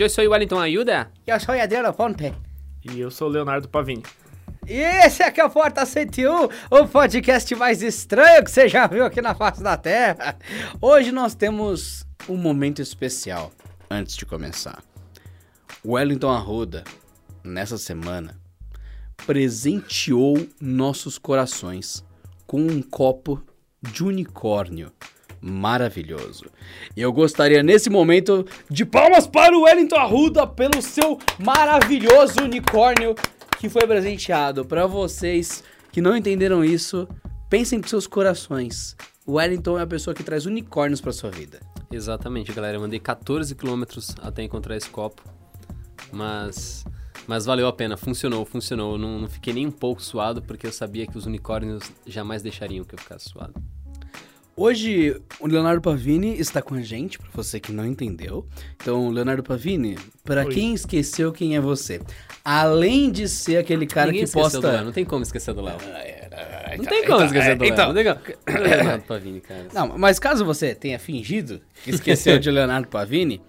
Eu sou o Wellington Ayuda. Eu sou o Adriano Fonte. E eu sou o Leonardo Pavini. E esse aqui é o Porta 101, o podcast mais estranho que você já viu aqui na face da Terra. Hoje nós temos um momento especial antes de começar. Wellington Arruda, nessa semana, presenteou nossos corações com um copo de unicórnio maravilhoso. E eu gostaria nesse momento de palmas para o Wellington Arruda pelo seu maravilhoso unicórnio que foi presenteado. Para vocês que não entenderam isso, pensem com seus corações. O Wellington é a pessoa que traz unicórnios para sua vida. Exatamente, galera. Eu mandei 14 quilômetros até encontrar esse copo. Mas. Mas valeu a pena, funcionou, funcionou. Eu não, não fiquei nem um pouco suado, porque eu sabia que os unicórnios jamais deixariam que eu ficasse suado. Hoje, o Leonardo Pavini está com a gente, para você que não entendeu. Então, Leonardo Pavini, para quem esqueceu quem é você, além de ser aquele cara Ninguém que posta. Do Léo, não tem como esquecer do Léo. Não tem como esquecer do Léo. Então, Não tem como. Leonardo Pavini, cara. Não, mas caso você tenha fingido que esqueceu de Leonardo Pavini,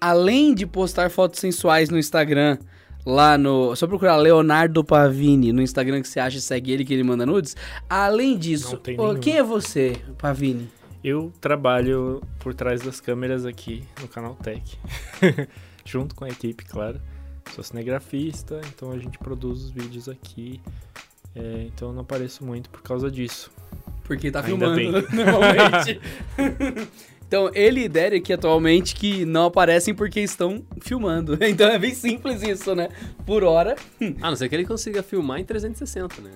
além de postar fotos sensuais no Instagram, lá no. Só procurar Leonardo Pavini no Instagram que você acha e segue ele que ele manda nudes. Além disso, nenhum. quem é você, Pavini? Eu trabalho por trás das câmeras aqui no canal Tech. Junto com a equipe, claro. Sou cinegrafista, então a gente produz os vídeos aqui. É, então eu não apareço muito por causa disso. Porque tá Ainda filmando bem. normalmente. então, ele e Derek atualmente que não aparecem porque estão filmando. Então é bem simples isso, né? Por hora, A não ser que ele consiga filmar em 360, né?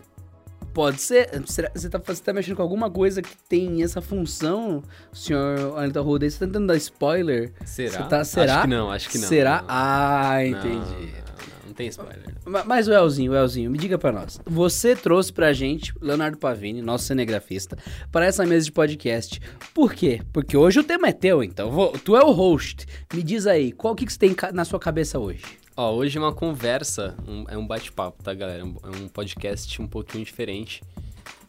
Pode ser. Será- Você tá, você tá mexendo com alguma coisa que tem essa função, senhor Anita Ruda? Você tá tentando dar spoiler? Será? Tá- será? Acho que não, acho que não. Será? Não, Ah, não, entendi. Não, não, não tem spoiler. Ma- Mas o Elzinho, o Elzinho, me diga pra nós. Você trouxe pra gente, Leonardo Pavini, nosso cinegrafista, para essa mesa de podcast. Por quê? Porque hoje o tema é teu, então. Vou- tu é o host. Me diz aí, qual que, que você tem na sua cabeça hoje? Ó, hoje é uma conversa, um- é um bate-papo, tá, galera? É um- É um podcast um pouquinho diferente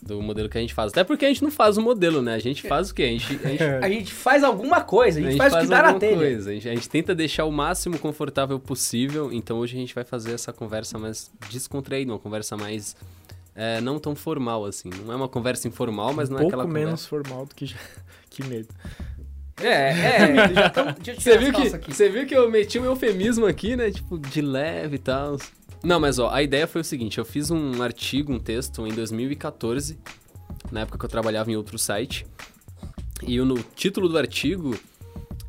do modelo que a gente faz. Até porque a gente não faz o modelo, né? A gente faz o quê? A gente, a gente, A gente faz alguma coisa, a gente, faz, o que dá na alguma telha. coisa. A gente, a gente tenta deixar o máximo confortável possível. Então hoje a gente vai fazer essa conversa mais descontraída, uma conversa mais é, não tão formal assim. Não é uma conversa informal, mas um não é pouco aquela menos conversa. formal do que, já... que medo. É, é, já tão, deixa eu tirar Você viu, que, aqui. você viu que eu meti um eufemismo aqui, né? Tipo, de leve e tal. Não, mas ó, a ideia foi o seguinte: eu fiz um artigo, um texto em 2014, na época que eu trabalhava em outro site. E o título do artigo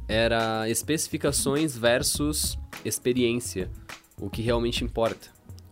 era Especificações versus Experiência. O que realmente importa.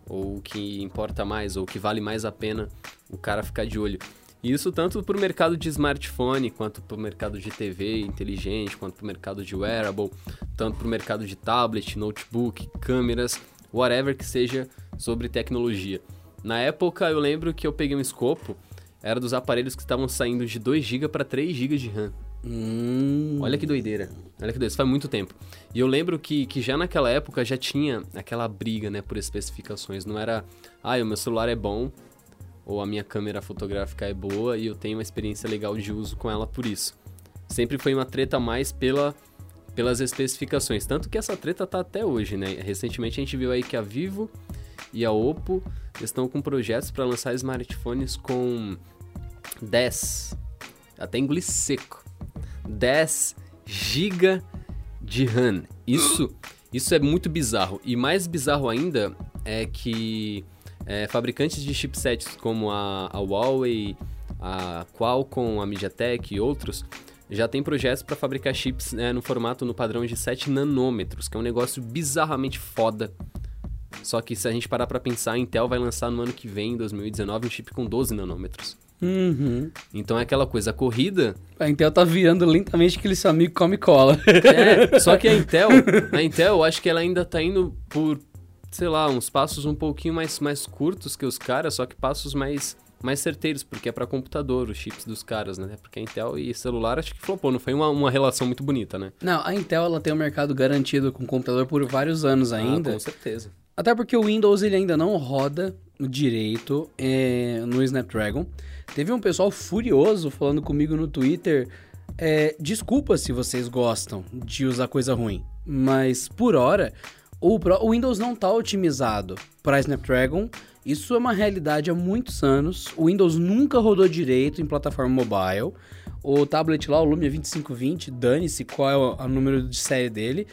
Ou o que importa mais, ou o que vale mais a pena o cara ficar de olho. E isso tanto para o mercado de smartphone, quanto para o mercado de TV inteligente, quanto para o mercado de wearable, tanto para o mercado de tablet, notebook, câmeras, whatever que seja sobre tecnologia. Na época eu lembro que eu peguei um escopo, era dos aparelhos que estavam saindo de 2 GB para 3 GB de RAM. Hum, Olha que doideira. Olha que doideira. Isso faz muito tempo. E eu lembro que, que já naquela época já tinha aquela briga, né, por especificações. Não era, ah, o meu celular é bom, ou a minha câmera fotográfica é boa e eu tenho uma experiência legal de uso com ela por isso. Sempre foi uma treta mais pela, pelas especificações. Tanto que essa treta tá até hoje, né? Recentemente a gente viu aí que a Vivo e a Oppo estão com projetos para lançar smartphones com 10, até engolir seco, 10 GB de RAM. Isso, isso é muito bizarro. E mais bizarro ainda é que é, fabricantes de chipsets como a, a Huawei, a Qualcomm, a MediaTek e outros já tem projetos para fabricar chips né, no formato no padrão de 7 nanômetros, que é um negócio bizarramente foda. Só que se a gente parar para pensar, a Intel vai lançar no ano que vem, em 2019, um chip com 12 nanômetros. Uhum. Então é aquela coisa, a corrida A Intel tá virando lentamente aquele seu amigo come cola. É, só que a Intel, a Intel, eu acho que ela ainda tá indo por, sei lá, uns passos um pouquinho mais, mais curtos que os caras, só que passos mais, mais certeiros, porque é para computador, os chips dos caras, né? Porque a Intel e celular acho que flopou, não foi uma, uma relação muito bonita, né? Não, a Intel ela tem um mercado garantido com computador por vários anos ainda. Ah, com certeza. Até porque o Windows ele ainda não roda direito é, no Snapdragon. Teve um pessoal furioso falando comigo no Twitter. é, desculpa se vocês gostam de usar coisa ruim, mas por hora, o, Pro- o Windows não está otimizado para Snapdragon. Isso é uma realidade há muitos anos. O Windows nunca rodou direito em plataforma mobile. O tablet lá, o Lumia 2520, dane-se qual é o, o número de série dele,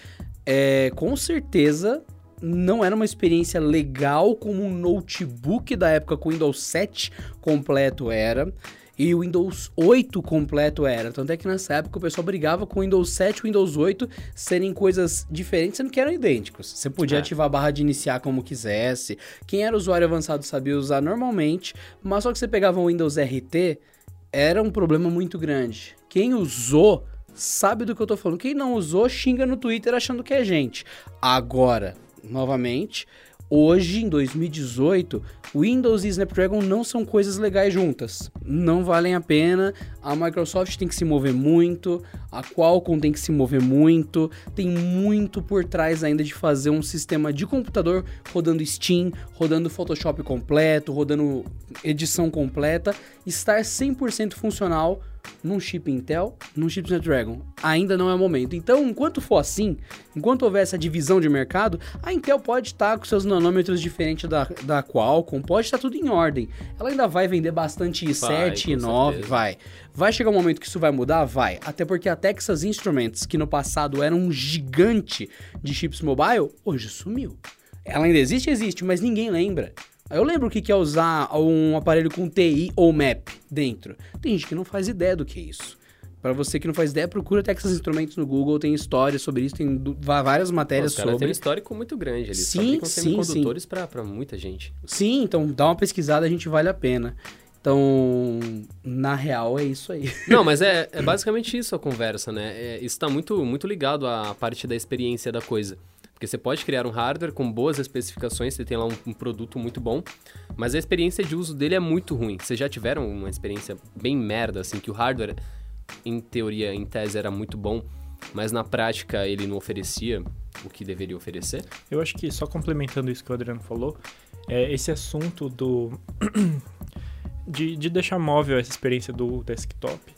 é, com certeza não era uma experiência legal como um notebook da época com Windows 7 completo era. E o Windows 8 completo era. Tanto é que nessa época o pessoal brigava com o Windows 7 e o Windows 8 serem coisas diferentes, sendo que eram idênticos. Você podia É. ativar a barra de iniciar como quisesse. Quem era usuário avançado sabia usar normalmente, mas só que você pegava o Windows RT, era um problema muito grande. Quem usou sabe do que eu tô falando. Quem não usou, xinga no Twitter achando que é gente. Agora, novamente, hoje em 2018, Windows e Snapdragon não são coisas legais juntas. Não valem a pena. A Microsoft tem que se mover muito, a Qualcomm tem que se mover muito. Tem muito por trás ainda de fazer um sistema de computador rodando Steam, rodando Photoshop completo, rodando edição completa, estar 100% funcional num chip Intel, num chip Snapdragon. Ainda não é o momento. Então, enquanto for assim, enquanto houver essa divisão de mercado, a Intel pode estar com seus nanômetros diferentes da, da Qualcomm, pode estar tudo em ordem. Ela ainda vai vender bastante Vai, i7, com i9, certeza. vai. Vai chegar um momento que isso vai mudar? Vai. Até porque a Texas Instruments, que no passado era um gigante de chips mobile, hoje sumiu. Ela ainda existe? Existe, mas ninguém lembra. Eu lembro o que é usar um aparelho com TI ou MAP dentro. Tem gente que não faz ideia do que é isso. Pra você que não faz ideia, procura Texas Instruments no Google, tem história sobre isso, tem várias matérias Os sobre. um histórico muito grande. Eles Sim, sim, semicondutores pra, pra muita gente. Sim, então dá uma pesquisada, a gente vale a pena. Então, na real, é isso aí. Não, mas é, é basicamente isso a conversa, né? É, isso tá muito, muito ligado à parte da experiência da coisa. Porque você pode criar um hardware com boas especificações, você tem lá um, um produto muito bom, mas a experiência de uso dele é muito ruim. Vocês já tiveram uma experiência bem merda, assim, que o hardware, em teoria, em tese, era muito bom, mas na prática ele não oferecia o que deveria oferecer? Eu acho que, só complementando isso que o Adriano falou, é esse assunto do. de, de deixar móvel essa experiência do desktop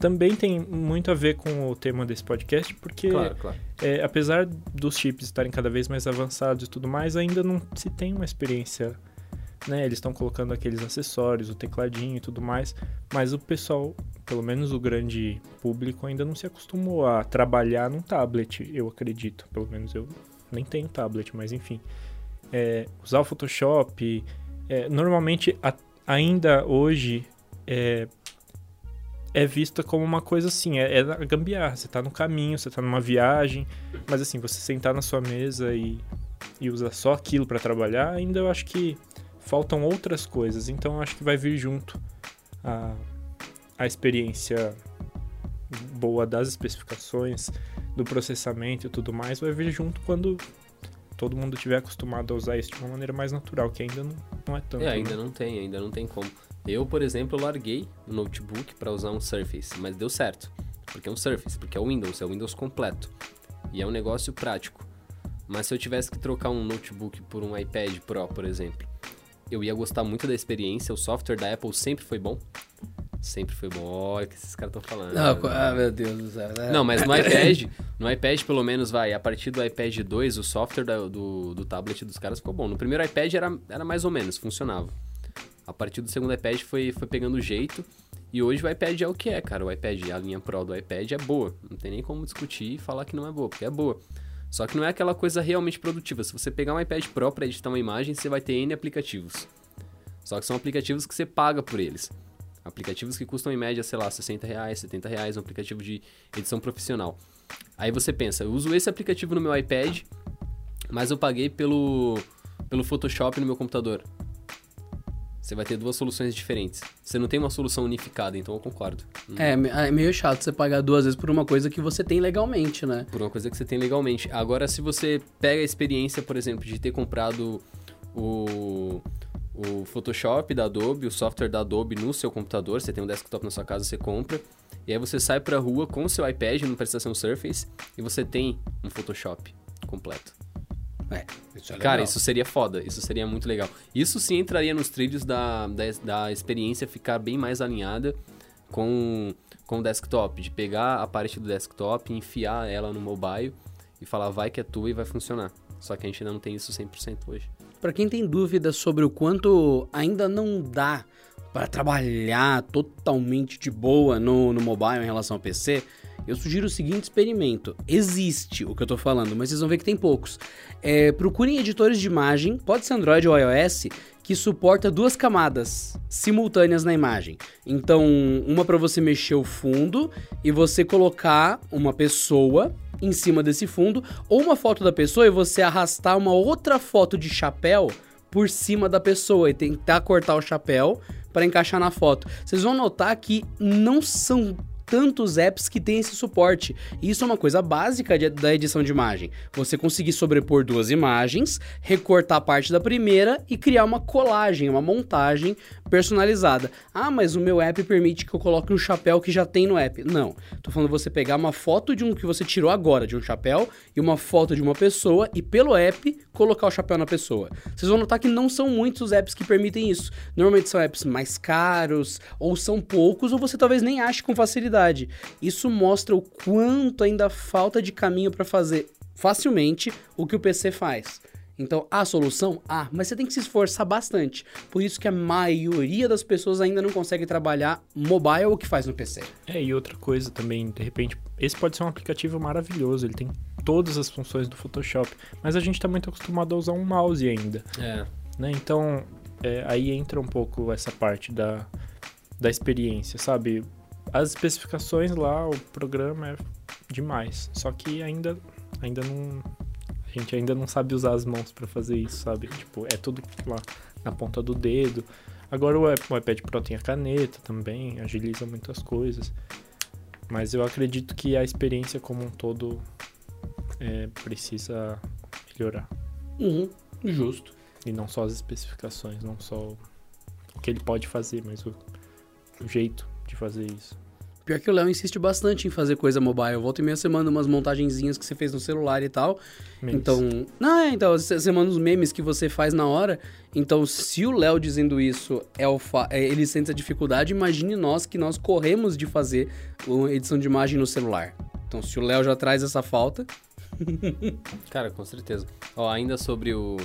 também tem muito a ver com o tema desse podcast, porque Claro, claro. é, apesar dos chips estarem cada vez mais avançados e tudo mais, ainda não se tem uma experiência. Né? Eles estão colocando aqueles acessórios, o tecladinho e tudo mais, mas o pessoal, pelo menos o grande público, ainda não se acostumou a trabalhar num tablet, eu acredito. Pelo menos eu nem tenho tablet, mas enfim. É, usar o Photoshop, é, normalmente a- ainda hoje é, é vista como uma coisa assim, é, é gambiarra. Você tá no caminho, você tá numa viagem, mas assim, você sentar na sua mesa e, e usar só aquilo para trabalhar, ainda eu acho que faltam outras coisas. Então eu acho que vai vir junto a, a experiência boa das especificações, do processamento e tudo mais, vai vir junto quando todo mundo tiver acostumado a usar isso de uma maneira mais natural, que ainda não, não é tanto. É, ainda né? não tem, ainda não tem como. Eu, por exemplo, larguei o notebook para usar um Surface, mas deu certo. Porque é um Surface, porque é o Windows, é o Windows completo. E é um negócio prático. Mas se eu tivesse que trocar um notebook por um iPad Pro, por exemplo, eu ia gostar muito da experiência. O software da Apple sempre foi bom. Sempre foi bom. Olha o que esses caras estão falando. ah, meu Deus do céu. né? Não, mas no iPad, no iPad pelo menos vai, a partir do iPad 2, o software da- do, do tablet dos caras ficou bom. No primeiro iPad era, era mais ou menos, funcionava. A partir do segundo iPad foi, foi pegando jeito. E hoje o iPad é o que é, cara. O iPad, a linha Pro do iPad é boa. Não tem nem como discutir e falar que não é boa, porque é boa. Só que não é aquela coisa realmente produtiva. Se você pegar um iPad Pro pra editar uma imagem, você vai ter N aplicativos. Só que são aplicativos que você paga por eles. Aplicativos que custam em média, sei lá, 60 reais, 70 reais, um aplicativo de edição profissional. Aí você pensa, eu uso esse aplicativo no meu iPad, mas eu paguei pelo, pelo Photoshop no meu computador. Você vai ter duas soluções diferentes. Você não tem uma solução unificada, então eu concordo. É, me- é meio chato você pagar duas vezes por uma coisa que você tem legalmente, né? Por uma coisa que você tem legalmente. Agora, se você pega a experiência, por exemplo, de ter comprado o, o Photoshop da Adobe, o software da Adobe no seu computador, você tem um desktop na sua casa, você compra, e aí você sai pra rua com o seu iPad, não precisa ser um Surface, e você tem um Photoshop completo. É, isso é Cara, isso seria foda, isso seria muito legal. Isso sim entraria nos trilhos da, da, da experiência ficar bem mais alinhada com, com o desktop, de pegar a parte do desktop, enfiar ela no mobile e falar vai que é tua e vai funcionar. Só que a gente ainda não tem isso 100% hoje. Para quem tem dúvida sobre o quanto ainda não dá para trabalhar totalmente de boa no, no mobile em relação ao PC, eu sugiro o seguinte experimento. Existe o que eu tô falando, mas vocês vão ver que tem poucos. É, procurem editores de imagem, pode ser Android ou iOS, que suporta duas camadas simultâneas na imagem. Então, uma para você mexer o fundo e você colocar uma pessoa em cima desse fundo, ou uma foto da pessoa e você arrastar uma outra foto de chapéu por cima da pessoa e tentar cortar o chapéu para encaixar na foto. Vocês vão notar que não são tantos apps que têm esse suporte. E isso é uma coisa básica de, da edição de imagem. Você conseguir sobrepor duas imagens, recortar parte da primeira e criar uma colagem, uma montagem personalizada. Ah, mas o meu app permite que eu coloque um chapéu que já tem no app. Não. Tô falando você pegar uma foto de um que você tirou agora de um chapéu e uma foto de uma pessoa e pelo app colocar o chapéu na pessoa. Vocês vão notar que não são muitos os apps que permitem isso. Normalmente são apps mais caros ou são poucos ou você talvez nem ache com facilidade. Isso mostra o quanto ainda falta de caminho para fazer facilmente o que o PC faz. Então, a solução? Ah, mas você tem que se esforçar bastante. Por isso que a maioria das pessoas ainda não consegue trabalhar mobile o que faz no PC. É, e outra coisa também, de repente, esse pode ser um aplicativo maravilhoso, ele tem todas as funções do Photoshop, mas a gente está muito acostumado a usar um mouse ainda. É. Né? Então, é, aí entra um pouco essa parte da, da experiência, sabe? As especificações lá, o programa é demais, só que ainda, ainda não a gente ainda não sabe usar as mãos para fazer isso, sabe? Tipo, é tudo lá na ponta do dedo. Agora o iPad Pro tem a caneta também, agiliza muitas coisas. Mas eu acredito que a experiência como um todo é, precisa melhorar. Uhum, justo. E não só as especificações, não só o que ele pode fazer, mas o, o jeito fazer isso. Pior que o Léo insiste bastante em fazer coisa mobile. Volta e meia você manda umas montagenzinhas que você fez no celular e tal. Memes. Então. Não, é, então, você manda os memes que você faz na hora. Então, se o Léo dizendo isso é o fa... é, ele sente essa dificuldade, imagine nós que nós corremos de fazer uma edição de imagem no celular. Então, se o Léo já traz essa falta. Cara, com certeza. Ó, ainda sobre o,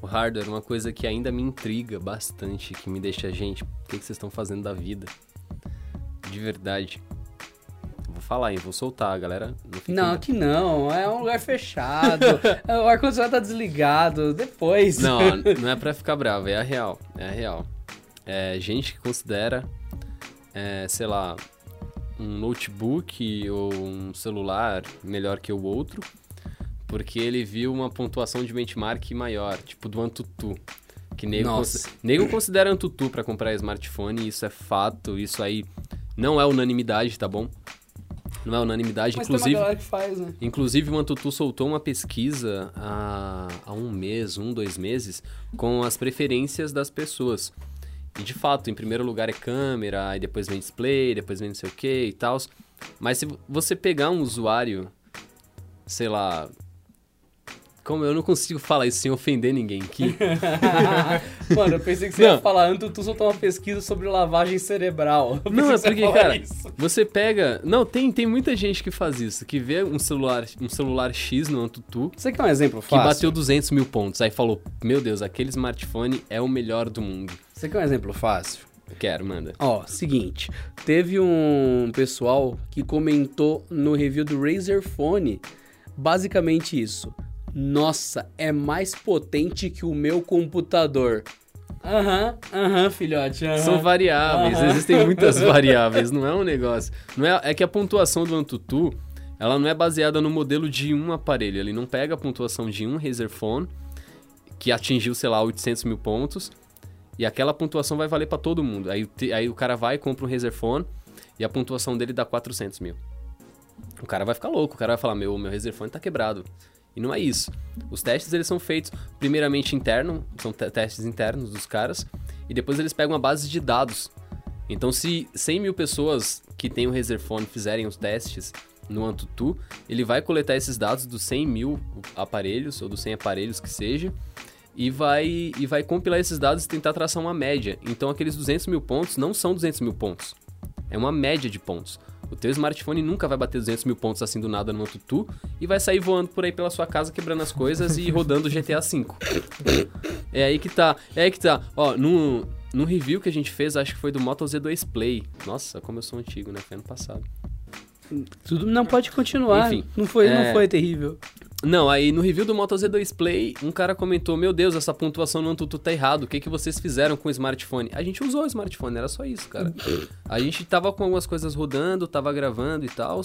o hardware, uma coisa que ainda me intriga bastante, que me deixa, gente, o que, que vocês estão fazendo da vida? De verdade. Vou falar, hein? Vou soltar, galera. Não, Não, aqui não. É um lugar fechado. o ar-condicionado tá desligado. Depois. Não, não é pra ficar bravo, é a real. É a real. É gente que considera, é, sei lá, um notebook ou um celular melhor que o outro, porque ele viu uma pontuação de benchmark maior, tipo do Antutu. Que nego, cons- nego considera Antutu pra comprar smartphone, isso é fato, isso aí não é unanimidade, tá bom? Não é unanimidade, Mas tem uma inclusive. galera que faz, né? Inclusive, o Antutu soltou uma pesquisa há, há um mês, um, dois meses, com as preferências das pessoas. E de fato, em primeiro lugar é câmera, aí depois vem display, depois vem não sei o que e tal. Mas se você pegar um usuário, sei lá. Como eu não consigo falar isso sem ofender ninguém aqui. Mano, eu pensei que você Não. ia falar antes tu soltou uma pesquisa sobre lavagem cerebral. Não, é que porque, cara, isso. você pega. Não, tem, tem muita gente que faz isso, que vê um celular, um celular X no Antutu, Você quer um exemplo que fácil? bateu 200 mil pontos. Aí falou: Meu Deus, aquele smartphone é o melhor do mundo. Você quer um exemplo fácil? Quero, manda. Ó, seguinte. Teve um pessoal que comentou no review do Razer Phone basicamente isso. Nossa, é mais potente que o meu computador. Aham, aham, filhote. aham. São variáveis, existem muitas variáveis, não é um negócio. Não é, é que a pontuação do Antutu, ela não é baseada no modelo de um aparelho. Ele não pega a pontuação de um Razer Phone, que atingiu, sei lá, 800 mil pontos, e aquela pontuação vai valer pra todo mundo. Aí, aí o cara vai, compra um Razer Phone, e a pontuação dele dá 400 mil. O cara vai ficar louco, o cara vai falar, meu, meu Razer Phone tá quebrado. E não é isso. Os testes, eles são feitos primeiramente interno, são te- testes internos dos caras, e depois eles pegam uma base de dados. Então, se 100 mil pessoas que têm o Razer Phone fizerem os testes no Antutu, ele vai coletar esses dados dos 100 mil aparelhos, ou dos 100 aparelhos que seja, e vai, e vai compilar esses dados e tentar traçar uma média. Então, aqueles 200 mil pontos não são 200 mil pontos. É uma média de pontos. O teu smartphone nunca vai bater 200 mil pontos assim do nada no tutu e vai sair voando por aí pela sua casa, quebrando as coisas e rodando GTA V. É aí que tá, é aí que tá. Ó, no, no review que a gente fez, acho que foi do Moto Z2 Play. Nossa, como eu sou antigo, né? Foi ano passado. Tudo não pode continuar. Enfim, não foi, é- não foi terrível. Não, aí no review do Moto Z2 Play, um cara comentou: Meu Deus, essa pontuação no Antutu tá errado. O que, que vocês fizeram com o smartphone? A gente usou o smartphone, era só isso, cara. A gente tava com algumas coisas rodando, tava gravando e tal.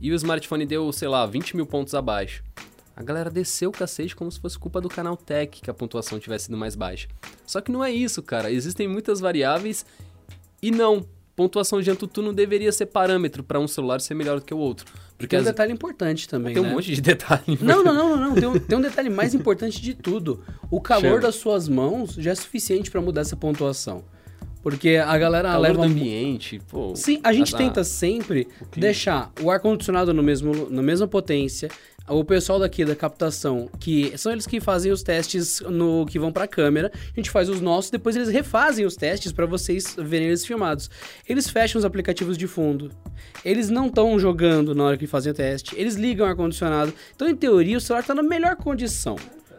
E o smartphone deu, sei lá, 20 mil pontos abaixo. A galera desceu o cacete como se fosse culpa do canal Tech que a pontuação tivesse sido mais baixa. Só que não é isso, cara. Existem muitas variáveis e não. Pontuação de Antutu não deveria ser parâmetro para um celular ser melhor do que o outro. Porque Tem um as- detalhe importante também, tem um né? monte de detalhe. Não, não, não, não, não. Tem um, tem um detalhe mais importante de tudo. O calor Chama. das suas mãos já é suficiente pra mudar essa pontuação. Porque a galera calor do leva. ambiente, pô. Sim, a gente a- tenta sempre clima. deixar o ar-condicionado no mesmo, na mesma potência. O pessoal daqui da captação, que são eles que fazem os testes no que vão pra câmera, a gente faz os nossos, depois eles refazem os testes pra vocês verem eles filmados. Eles fecham os aplicativos de fundo. Eles não estão jogando na hora que fazem o teste. Eles ligam o ar-condicionado. Então, em teoria, o celular tá na melhor condição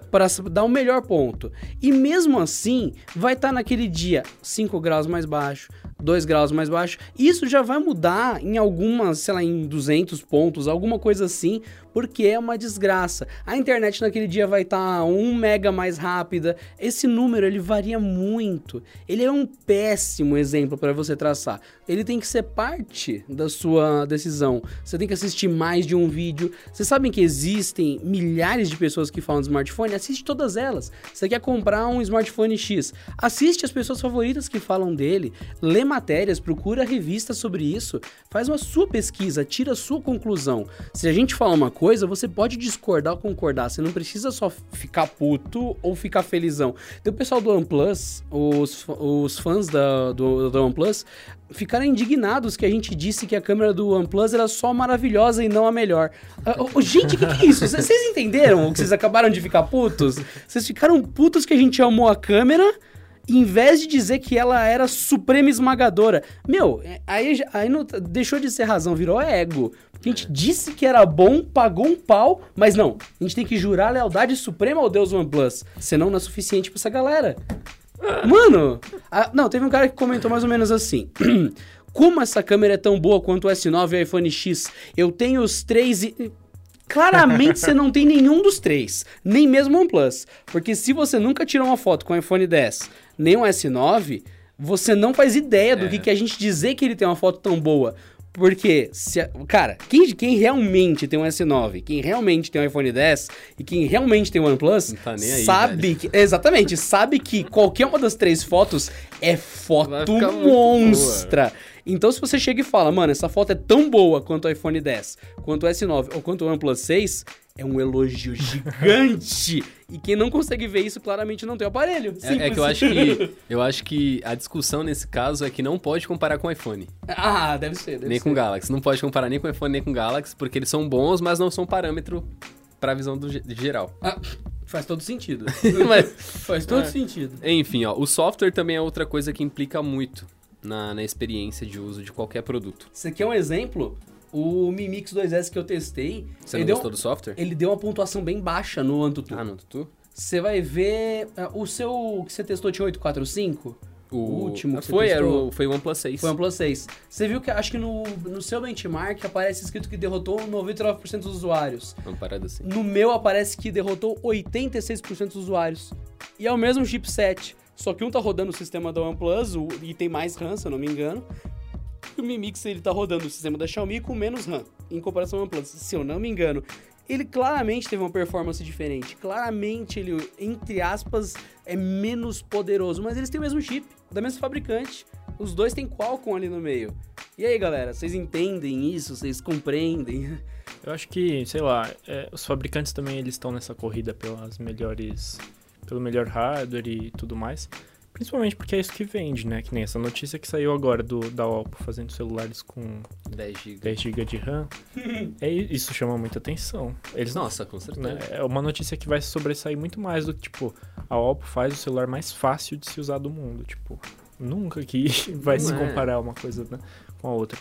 para dar o melhor ponto. E mesmo assim, vai estar naquele dia 5 graus mais baixo, 2 graus mais baixo. Isso já vai mudar em algumas, sei lá, em 200 pontos, alguma coisa assim, porque é uma desgraça. A internet naquele dia vai estar 1 mega mais rápida. Esse número ele varia muito. Ele é um péssimo exemplo para você traçar. Ele tem que ser parte da sua decisão. Você tem que assistir mais de um vídeo. Vocês sabem que existem milhares de pessoas que falam de smartphone? Assiste todas elas. Você quer comprar um smartphone X? Assiste as pessoas favoritas que falam dele. Matérias, procura revistas sobre isso. Faz uma sua pesquisa, tira a sua conclusão. Se a gente fala uma coisa, você pode discordar ou concordar. Você não precisa só ficar puto ou ficar felizão. Tem o pessoal do OnePlus, os, os fãs da, do, do OnePlus, ficaram indignados que a gente disse que a câmera do OnePlus era só maravilhosa e não a melhor. Ô, gente, o que, que é isso? Vocês entenderam vocês acabaram de ficar putos? Vocês ficaram putos que a gente amou a câmera em vez de dizer que ela era suprema esmagadora. Meu, é, aí, aí não, deixou de ser razão, virou ego. Porque a gente disse que era bom, pagou um pau, mas não. A gente tem que jurar lealdade suprema ao Deus OnePlus. Senão não é suficiente pra essa galera. Mano, a- não, teve um cara que comentou mais ou menos assim. Como essa câmera é tão boa quanto o S9 e o iPhone X? Eu tenho os três e... Claramente você não tem nenhum dos três, nem mesmo o OnePlus. Porque se você nunca tirou uma foto com o iPhone 10, nem o S9, você não faz ideia do que, que a gente dizer que ele tem uma foto tão boa. Porque, se cara, quem, quem realmente tem um S9, quem realmente tem um iPhone 10 e quem realmente tem um OnePlus, tá aí, sabe que. Exatamente, sabe que qualquer uma das três fotos é foto monstra. Então, se você chega e fala, mano, essa foto é tão boa quanto o iPhone 10, quanto o S9 ou quanto o OnePlus 6, é um elogio gigante. e quem não consegue ver isso claramente não tem o aparelho. É, é que eu acho que eu acho que a discussão nesse caso é que não pode comparar com o iPhone, ah, deve ser, deve nem ser. com o Galaxy. Não pode comparar nem com o iPhone nem com o Galaxy, porque eles são bons, mas não são parâmetro pra visão do geral. Ah, faz todo sentido. Mas- faz todo É. sentido. Enfim, ó, o software também é outra coisa que implica muito na, na experiência de uso de qualquer produto. Você quer um exemplo? O Mi Mix 2S que eu testei, Você não deu, gostou do software? ele deu uma pontuação bem baixa no Antutu. Ah, não, Tutu? Você vai ver. ah, o seu que você testou tinha 845? O, último que você foi, era o, foi o OnePlus 6. Foi o OnePlus 6. Você viu que acho que no, no seu benchmark aparece escrito que derrotou 99% dos usuários. Uma parada assim. No meu aparece que derrotou 86% dos usuários. E é o mesmo chipset. Só que um tá rodando o sistema da OnePlus o- e tem mais RAM, se eu não me engano. E o Mi Mix ele tá rodando o sistema da Xiaomi com menos RAM, em comparação ao OnePlus, se eu não me engano. Ele claramente teve uma performance diferente. Claramente ele, entre aspas, é menos poderoso. Mas eles têm o mesmo chip, da mesma fabricante. Os dois têm Qualcomm ali no meio. E aí, galera, vocês entendem isso? Vocês compreendem? Eu acho que, sei lá, é, os fabricantes também eles estão nessa corrida pelas melhores, pelo melhor hardware e tudo mais. Principalmente porque é isso que vende, né? Que nem essa notícia que saiu agora do, da Oppo fazendo celulares com 10 GB. 10 GB de RAM. é, isso chama muita atenção. Eles Nossa, com certeza. né? É uma notícia que vai sobressair muito mais do que, tipo, a Oppo faz o celular mais fácil de se usar do mundo. Tipo, nunca que vai Não se é. comparar uma coisa né, com a outra.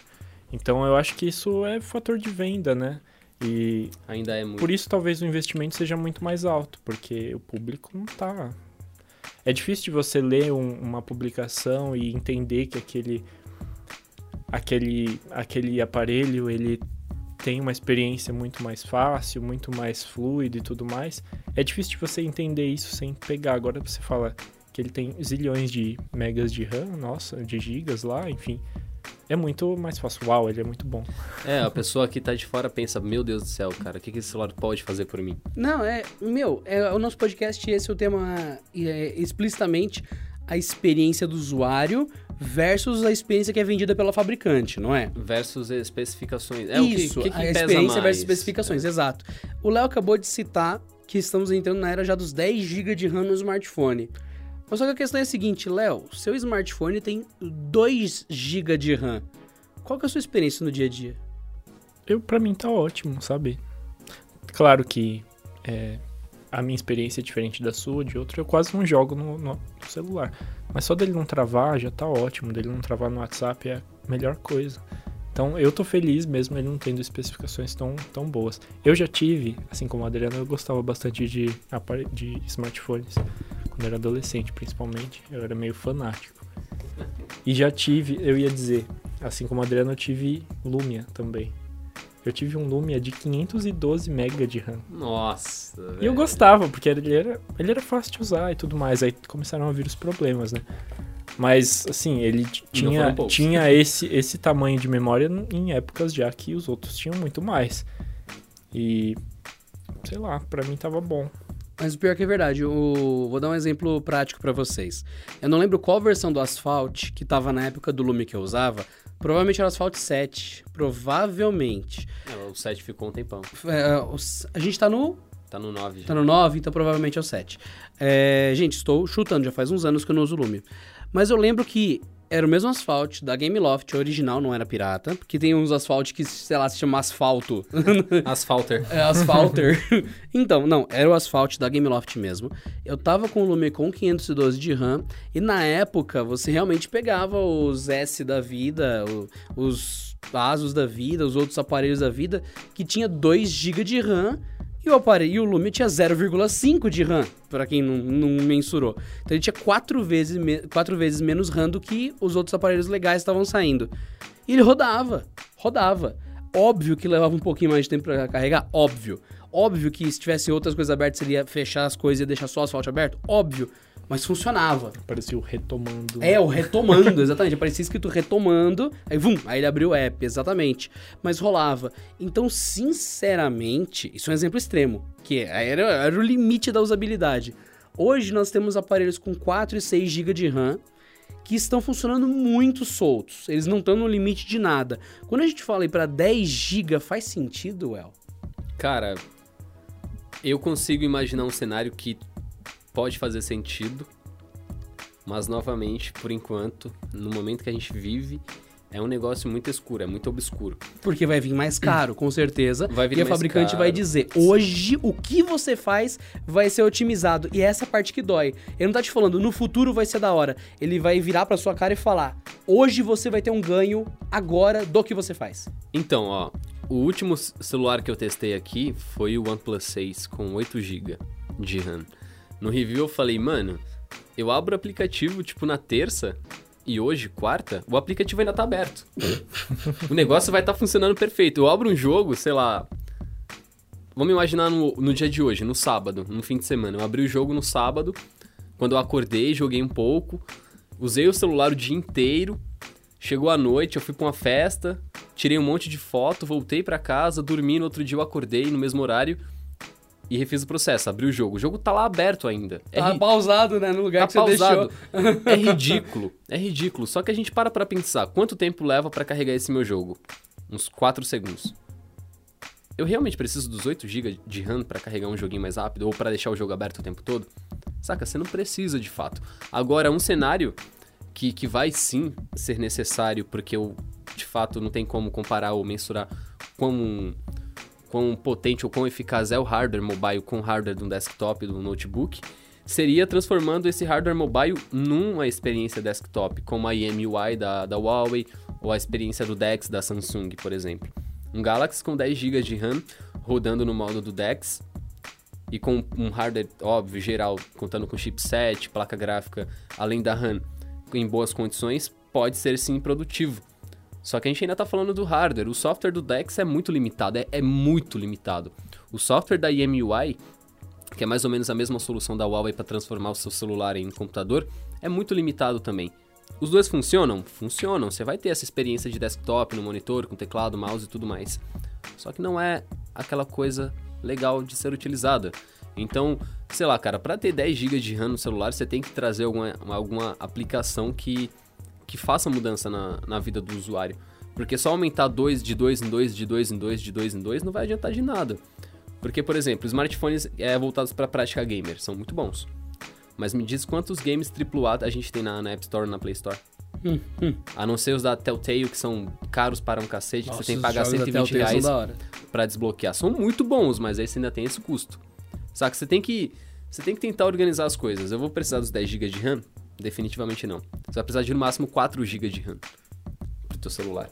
Então eu acho que isso é fator de venda, né? E Ainda é muito. por isso talvez o investimento seja muito mais alto, porque o público não tá. É difícil de você ler um- uma publicação e entender que aquele, aquele, aquele aparelho ele tem uma experiência muito mais fácil, muito mais fluida e tudo mais. É difícil de você entender isso sem pegar. Agora você fala que ele tem zilhões de megas de RAM, nossa, de gigas lá, enfim. É muito mais fácil. Uau, ele é muito bom. É, a pessoa que tá de fora pensa, meu Deus do céu, cara, o que, que esse celular pode fazer por mim? Não, é. Meu, é o nosso podcast, esse é o tema é, explicitamente a experiência do usuário versus a experiência que é vendida pela fabricante, não é? Versus especificações. É, Isso, o que, que, que a pesa experiência mais? versus especificações, exato. O Léo acabou de citar que estamos entrando na era já dos 10 GB de RAM no smartphone. Mas só que a questão é a seguinte, Léo, seu smartphone tem 2 GB de RAM. Qual que é a sua experiência no dia a dia? Eu, pra mim tá ótimo, sabe? Claro que é, a minha experiência é diferente da sua, de outro, eu quase não jogo no, no- celular. Mas só dele não travar já tá ótimo, dele não travar no WhatsApp é a melhor coisa. Então eu tô feliz mesmo ele não tendo especificações tão, tão boas. Eu já tive, assim como a Adriana, eu gostava bastante de, de smartphones. Quando era adolescente, principalmente. Eu era meio fanático. E já tive, eu ia dizer, assim como a Adriana, eu tive Lumia também. Eu tive um Lumia de 512 MB de RAM. Nossa, E eu gostava, porque ele era, ele era fácil de usar e tudo mais. Aí começaram a vir os problemas, né? Mas, assim, ele tinha, tinha esse, esse tamanho de memória em épocas já que os outros tinham muito mais. E, sei lá, pra mim tava bom. Mas o pior que é verdade, o... vou dar um exemplo prático pra vocês. Eu não lembro qual versão do Asphalt que tava na época do Lume que eu usava. Provavelmente era o Asphalt 7. Provavelmente. É, o 7 ficou um tempão. É, os- a gente tá no, Tá no 9 já. tá no 9, então provavelmente é o 7. É, gente, estou chutando, já faz uns anos que eu não uso o Lume. Mas eu lembro que era o mesmo Asphalt da Game Loft, original, não era pirata. Porque tem uns Asphalt que, sei lá, se chama asfalto. Asphalter. É, Asphalter. então, não, era o Asphalt da Gameloft mesmo. Eu tava com o Lume com 512 de RAM e na época você realmente pegava os S da vida, os Asus da vida, os outros aparelhos da vida que tinha 2 GB de RAM e o aparelho o Lume tinha 0,5 de RAM, para quem não, não mensurou. Então ele tinha 4 vezes, quatro vezes menos RAM do que os outros aparelhos legais estavam saindo. E ele rodava, rodava. Óbvio que levava um pouquinho mais de tempo pra carregar, óbvio. Óbvio que se tivesse outras coisas abertas, ele ia fechar as coisas e deixar só o asfalto aberto, óbvio. Mas funcionava. Parecia o retomando. É, o retomando, exatamente. Aparecia escrito retomando, aí vum, aí ele abriu o app, exatamente. Mas rolava. Então, sinceramente, isso é um exemplo extremo, que era, era o limite da usabilidade. Hoje nós temos aparelhos com 4 e 6 GB de RAM que estão funcionando muito soltos. Eles não estão no limite de nada. Quando a gente fala aí para 10 GB, faz sentido, El? Cara, eu consigo imaginar um cenário que pode fazer sentido, mas novamente, por enquanto, no momento que a gente vive, é um negócio muito escuro, é muito obscuro. Porque vai vir mais caro, com certeza. Vai vir e a fabricante caro. vai dizer: hoje o que você faz vai ser otimizado. E é essa parte que dói. Ele não tá te falando, no futuro vai ser da hora. Ele vai virar pra sua cara e falar: hoje você vai ter um ganho agora do que você faz. Então, ó, o último celular que eu testei aqui foi o OnePlus 6 com 8 GB de RAM. No review eu falei, mano, eu abro o aplicativo tipo na terça e hoje, quarta, o aplicativo ainda tá aberto. o negócio vai estar funcionando perfeito. Eu abro um jogo, sei lá. Vamos imaginar no, no dia de hoje, no sábado, no fim de semana. Eu abri o jogo no sábado, quando eu acordei, joguei um pouco, usei o celular o dia inteiro. Chegou a noite, eu fui pra uma festa, tirei um monte de foto, voltei pra casa, dormi, no outro dia eu acordei no mesmo horário e refiz o processo, abri o jogo. O jogo tá lá aberto ainda. É Tá ri- pausado, né? No lugar tá que você pausado. deixou. É ridículo, é ridículo. Só que a gente para pra pensar, quanto tempo leva pra carregar esse meu jogo? Uns 4 segundos. Eu realmente preciso dos 8 GB de RAM pra carregar um joguinho mais rápido ou pra deixar o jogo aberto o tempo todo? Saca, você não precisa de fato. Agora, um cenário que, que vai sim ser necessário, porque eu de fato não tem como comparar ou mensurar quão, quão potente ou quão eficaz é o hardware mobile com o hardware de um desktop, do notebook, seria transformando esse hardware mobile numa experiência desktop, como a EMUI da, da Huawei ou a experiência do DeX da Samsung, por exemplo. Um Galaxy com 10 GB de RAM rodando no modo do DeX e com um hardware óbvio geral, contando com chipset, placa gráfica, além da RAM, em boas condições, pode ser sim produtivo. Só que a gente ainda está falando do hardware. O software do DeX é muito limitado, é, é muito limitado. O software da EMUI, que é mais ou menos a mesma solução da Huawei para transformar o seu celular em computador, é muito limitado também. Os dois funcionam? Funcionam. Você vai ter essa experiência de desktop no monitor, com teclado, mouse e tudo mais. Só que não é aquela coisa legal de ser utilizada. Então, sei lá, cara, para ter 10 GB de RAM no celular, você tem que trazer alguma, alguma aplicação que que faça mudança na, na vida do usuário. Porque só aumentar dois de dois em dois, de dois em dois, de dois em dois, não vai adiantar de nada. Porque, por exemplo, smartphones é, voltados para a prática gamer são muito bons. Mas me diz quantos games AAA a gente tem na, na App Store e na Play Store? Hum, hum. A não ser os da Telltale, que são caros para um cacete, Nossa, que você tem que pagar jogos da 120 Telltale reais para desbloquear. São muito bons, mas aí você ainda tem esse custo. Saca? Você tem que, você tem que tentar organizar as coisas. Eu vou precisar dos 10 GB de RAM? Definitivamente não. Você vai precisar de no máximo 4 GB de RAM pro teu celular.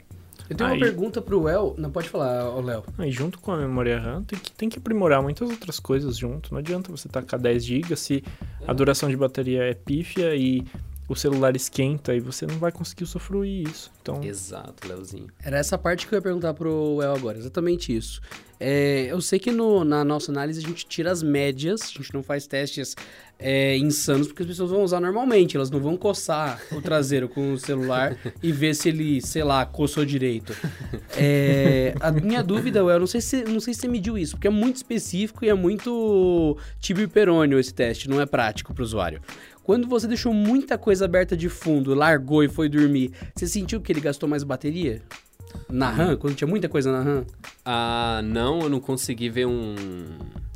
Eu tenho Aí- uma pergunta pro El. Não pode falar, ô Léo. Aí junto com a memória RAM tem que, tem que aprimorar muitas outras coisas junto. Não adianta você tacar 10 GB se a duração de bateria é pífia e o celular esquenta e você não vai conseguir usufruir isso. Então, Exato, Leozinho. Era essa parte que eu ia perguntar pro El agora, exatamente isso. É, eu sei que no- na nossa análise a gente tira as médias, a gente não faz testes é, insanos, porque as pessoas vão usar normalmente, elas não vão coçar o traseiro com o celular e ver se ele, sei lá, coçou direito. É, a minha dúvida, El, não sei, se, não sei se você mediu isso, porque é muito específico e é muito tibio e perônio esse teste, não é prático pro usuário. Quando você deixou muita coisa aberta de fundo, largou e foi dormir, você sentiu que ele gastou mais bateria? Na RAM? Quando tinha muita coisa na RAM? Ah, não, eu não consegui ver um.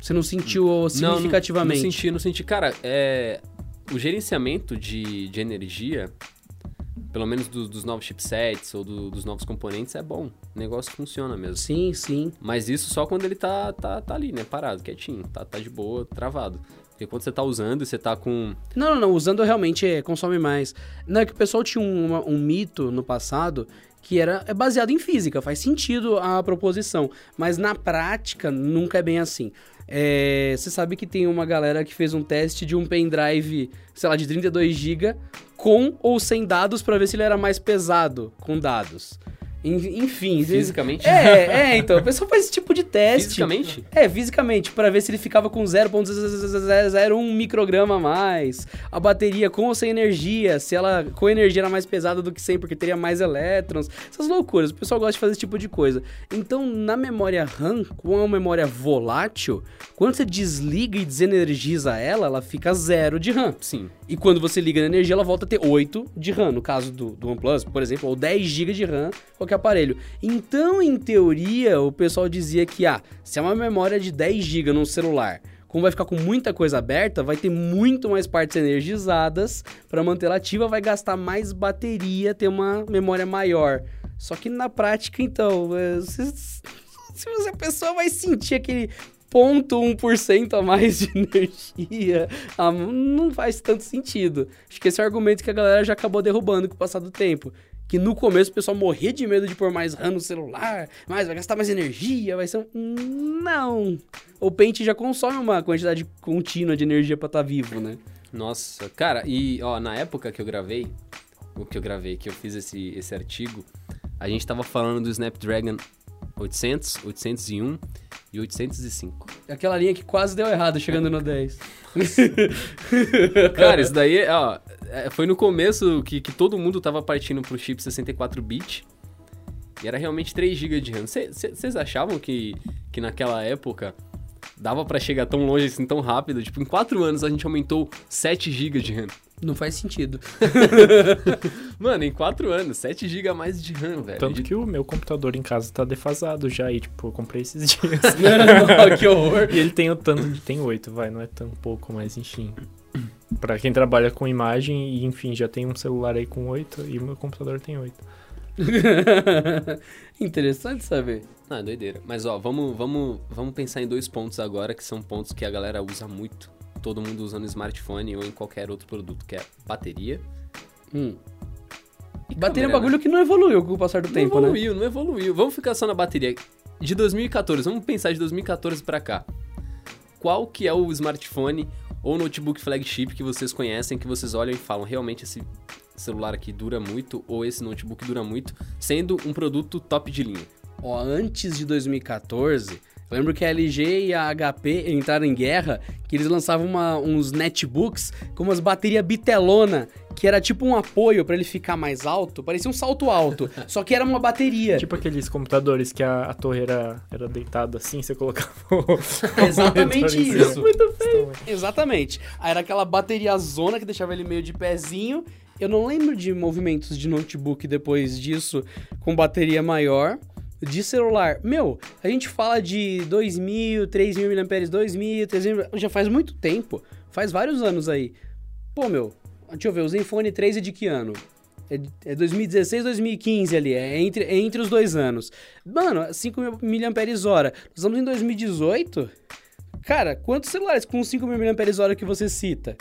Você não sentiu Não, significativamente? Não, não senti, não senti. Cara, é, o gerenciamento de, de energia, pelo menos do- dos novos chipsets ou do- dos novos componentes, é bom. O negócio funciona mesmo. Sim, sim. Mas isso só quando ele tá, tá, tá ali, né? Parado, quietinho. Tá, tá de boa, travado. Porque quando você tá usando você tá com. Não, não, não. Usando realmente é, consome mais. Não, é que o pessoal tinha um, um mito no passado que era é baseado em física, faz sentido a proposição. Mas na prática, nunca é bem assim. É, você sabe que tem uma galera que fez um teste de um pendrive, sei lá, de 32 GB com ou sem dados pra ver se ele era mais pesado com dados. En- Enfim, Fisicamente? É, é, então. O pessoal faz esse tipo de teste. Fisicamente? É, fisicamente, pra ver se ele ficava com 0.001 micrograma a mais. A bateria com ou sem energia, se ela com energia era mais pesada do que sem, porque teria mais elétrons. Essas loucuras, o pessoal gosta de fazer esse tipo de coisa. Então, na memória RAM, com a memória volátil, quando você desliga e desenergiza ela, ela fica zero de RAM. Sim. E quando você liga na energia, ela volta a ter 8 de RAM. No caso do, do OnePlus, por exemplo, ou 10 GB de RAM, qualquer aparelho. Então, em teoria, o pessoal dizia que, ah, se é uma memória de 10 GB num celular, como vai ficar com muita coisa aberta, vai ter muito mais partes energizadas para mantê-la ativa, vai gastar mais bateria, ter uma memória maior. Só que na prática, então, é, se, se a pessoa vai sentir aquele 0,1% a mais de energia, ah, não faz tanto sentido. Acho que esse é o argumento que a galera já acabou derrubando com o passar do tempo. Que no começo o pessoal morria de medo de pôr mais RAM no celular, mas vai gastar mais energia, vai ser um... Não! O pente já consome uma quantidade contínua de energia pra estar vivo, né? Nossa, cara, e ó, na época que eu gravei, o que eu gravei, que eu fiz esse, esse artigo, a gente tava falando do Snapdragon 800, 801 e 805. Aquela linha que quase deu errado chegando no 10. Cara, isso daí, ó, é, foi no começo que, que todo mundo tava partindo pro chip 64-bit. E era realmente 3 GB de RAM. Vocês achavam que, que naquela época dava pra chegar tão longe assim, tão rápido? Tipo, em 4 anos a gente aumentou 7 GB de RAM. Não faz sentido. Mano, em 4 anos, 7 GB a mais de RAM, velho. tanto que o meu computador em casa tá defasado já e, tipo, eu comprei esses dias. Não, que horror. E ele tem o tanto de. Tem oito, vai, não é tão pouco, mas enfim. Pra quem trabalha com imagem e, enfim, já tem um celular aí com oito e o meu computador tem oito. Interessante saber. Ah, é doideira. Mas ó, vamos, vamos, vamos pensar em dois pontos agora que são pontos que a galera usa muito todo mundo usa no smartphone ou em qualquer outro produto, que é bateria. Hum. e Bateria é um câmera, bagulho que não evoluiu com o passar do não tempo, né? evoluiu, não evoluiu. Vamos ficar só na bateria. De 2014, vamos pensar de 2014 pra cá. Qual que é o smartphone ou notebook flagship que vocês conhecem, que vocês olham e falam, realmente esse celular aqui dura muito, ou esse notebook dura muito, sendo um produto top de linha? Ó, antes de 2014, eu lembro que a LG e a HP entraram em guerra, que eles lançavam uma- uns netbooks com umas baterias bitelona, que era tipo um apoio pra ele ficar mais alto, parecia um salto alto, só que era uma bateria. Tipo aqueles computadores que a, a torre era, era deitada assim, você colocava o... Exatamente isso. Muito feio. Exatamente. Aí era aquela bateria zona que deixava ele meio de pezinho. Eu não lembro de movimentos de notebook depois disso com bateria maior. De celular, meu, a gente fala de 2.000, 3.000 mAh, 2.000, 3.000, já faz muito tempo, faz vários anos aí. Pô, meu, deixa eu ver, o Zenfone 3 é de que ano? É, é 2016, 2015 ali, é entre, é entre os dois anos. Mano, 5 mAh, nós estamos em 2018, Cara, quantos celulares com 5 mil mAh que você cita?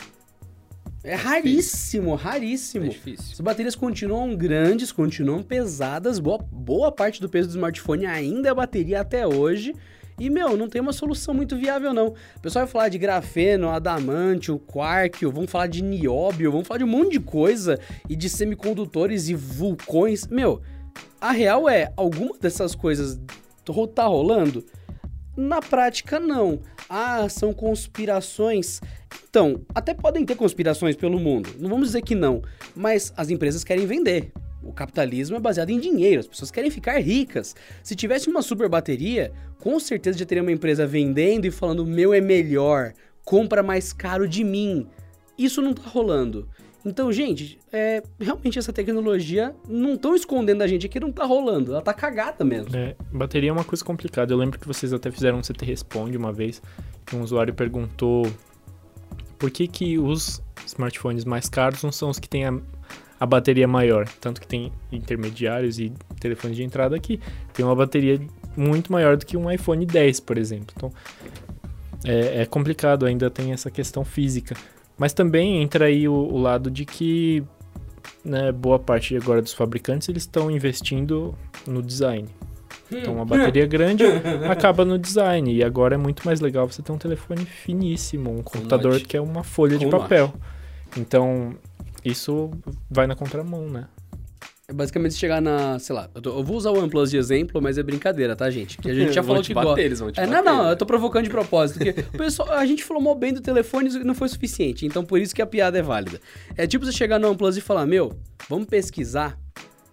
É raríssimo, raríssimo. É difícil. As baterias continuam grandes, continuam pesadas. Boa, boa parte do peso do smartphone ainda é bateria até hoje. E, meu, não tem uma solução muito viável, não. O pessoal vai falar de grafeno, adamantio, quarkio, vamos falar de nióbio, vamos falar de um monte de coisa. E de semicondutores e vulcões. Meu, a real é, alguma dessas coisas tá rolando? Na prática, não. Ah, são conspirações. Então, até podem ter conspirações pelo mundo, não vamos dizer que não, mas as empresas querem vender. O capitalismo é baseado em dinheiro, as pessoas querem ficar ricas. Se tivesse uma super bateria, com certeza já teria uma empresa vendendo e falando: meu é melhor, compra mais caro de mim. Isso não tá rolando. Então, gente, é, realmente essa tecnologia não estão escondendo da gente aqui, não tá rolando. Ela tá cagada mesmo. É, bateria é uma coisa complicada. Eu lembro que vocês até fizeram um CT Responde uma vez, que um usuário perguntou por que, que os smartphones mais caros não são os que têm a, a bateria maior. Tanto que tem intermediários e telefones de entrada que tem uma bateria muito maior do que um iPhone 10, por exemplo. Então, é, é complicado, ainda tem essa questão física. Mas também entra aí o, o lado de que né, boa parte agora dos fabricantes eles estão investindo no design. Então, uma bateria grande acaba no design. E agora é muito mais legal você ter um telefone finíssimo, um computador notch. que é uma folha de papel. Então, isso vai na contramão, né? É basicamente chegar na, sei lá, eu, tô- eu vou usar o OnePlus de exemplo, mas é brincadeira, tá, gente? Que a gente já falou que bater, gosta. eles vão te É, não, bater, não, né? eu tô provocando de propósito, porque o pessoal, a gente falou mal bem do telefone e não foi suficiente, então por isso que a piada é válida. É tipo você chegar no OnePlus e falar, meu, vamos pesquisar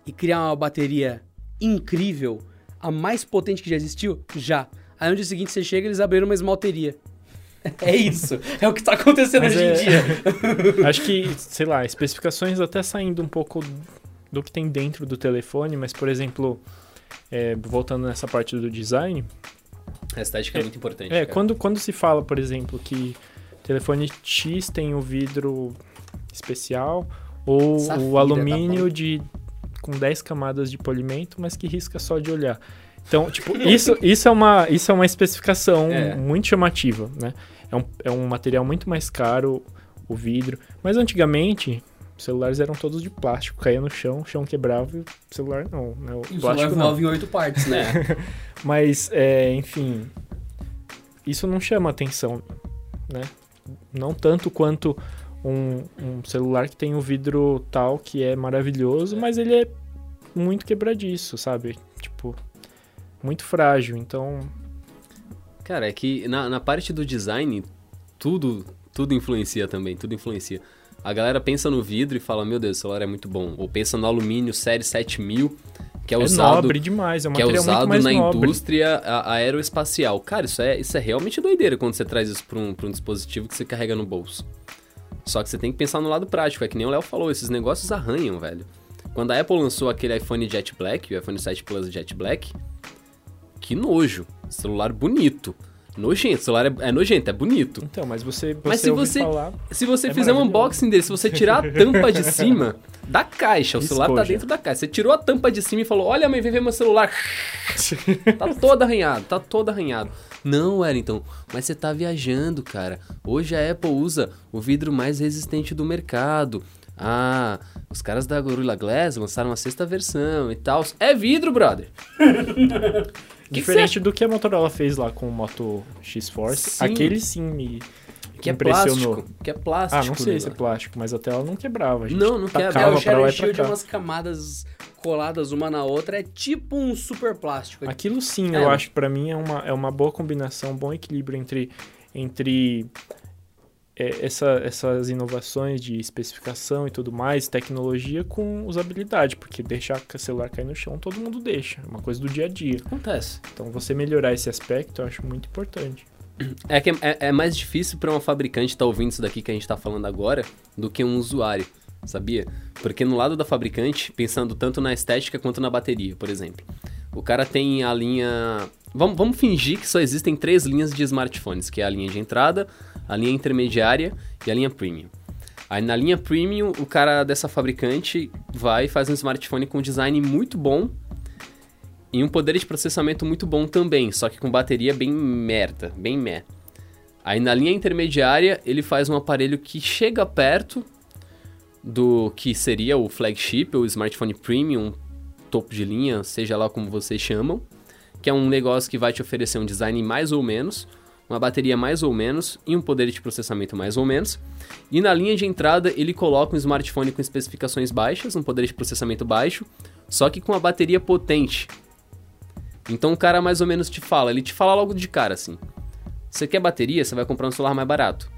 e criar uma bateria incrível, a mais potente que já existiu? Já. Aí no dia seguinte você chega e eles abriram uma esmalteria. É isso, é o que tá acontecendo Mas hoje é- em dia. Acho que, sei lá, especificações até saindo um pouco do que tem dentro do telefone, mas, por exemplo, é, voltando nessa parte do design, A estética é, muito importante. É, cara. quando, quando se fala, por exemplo, que telefone X tem o vidro especial ou Safira, o tá alumínio bom. de com 10 camadas de polimento, mas que risca só de olhar. Então, tipo, isso, isso, é, uma, isso é uma especificação É. muito chamativa, né? É um, é um material muito mais caro, o vidro. Mas antigamente, os celulares eram todos de plástico. Caía no chão, o chão quebrava e o celular não. Né? O E o celular voava em oito partes, né? Mas, é, enfim, isso não chama atenção, né? Não tanto quanto um, um celular que tem o vidro tal que é maravilhoso, mas ele é muito quebradiço, sabe? Tipo, muito frágil. Então, Cara, é que na, na parte do design, tudo, tudo influencia também, tudo influencia. A galera pensa no vidro e fala, meu Deus, o celular é muito bom. Ou pensa no alumínio série 7000, que é, é, usado, nobre demais, é um que é usado na nobre. indústria aeroespacial. Cara, isso é, isso é realmente doideira quando você traz isso pra um, pra um dispositivo que você carrega no bolso. Só que você tem que pensar no lado prático, é que nem o Léo falou, esses negócios arranham, velho. Quando a Apple lançou aquele iPhone Jet Black, o iPhone 7 Plus Jet Black, que nojo. Celular bonito. Nojento, o celular é, é nojento, é bonito. Então, mas você, você Mas se você- falar... Se você É fizer um unboxing dele, se você tirar a tampa de cima da caixa, o celular tá dentro da caixa. Você tirou a tampa de cima e falou: Olha, mãe, vem ver meu celular. tá todo arranhado, tá todo arranhado. Não, Wellington, mas você tá viajando, cara. Hoje a Apple usa o vidro mais resistente do mercado. Ah, os caras da Gorilla Glass lançaram a sexta versão e tal. É vidro, brother. que Diferente do que a Motorola fez lá com o Moto X Force, Sim. aquele sim me Que é impressionou. plástico. Que é plástico. Ah, não sei se é plástico, mas a tela não quebrava. Não, não quebra. É, o pra e é cá. umas camadas coladas uma na outra, é tipo um super plástico. Aquilo sim, É. eu acho que pra mim é uma, é uma boa combinação, um bom equilíbrio entre, entre é, essa- essas inovações de especificação e tudo mais, tecnologia com usabilidade, porque deixar o celular cair no chão todo mundo deixa, é uma coisa do dia a dia. Acontece. Então você melhorar esse aspecto eu acho muito importante. É que é, é mais difícil pra uma fabricante estar ouvindo isso daqui que a gente tá falando agora do que um usuário, sabia? Porque no lado da fabricante, pensando tanto na estética quanto na bateria, por exemplo. O cara tem a linha. Vamos, vamos fingir que só existem três linhas de smartphones, que é a linha de entrada, a linha intermediária e a linha premium. Aí na linha premium, o cara dessa fabricante vai e faz um smartphone com design muito bom e um poder de processamento muito bom também, só que com bateria bem merda, bem meh. Aí na linha intermediária, ele faz um aparelho que chega perto do que seria o flagship ou smartphone premium, topo de linha, seja lá como vocês chamam, que é um negócio que vai te oferecer um design mais ou menos, uma bateria mais ou menos e um poder de processamento mais ou menos. E na linha de entrada, ele coloca um smartphone com especificações baixas, um poder de processamento baixo, só que com uma bateria potente. Então o cara mais ou menos te fala, ele te fala logo de cara assim: você quer bateria, você vai comprar um celular mais barato.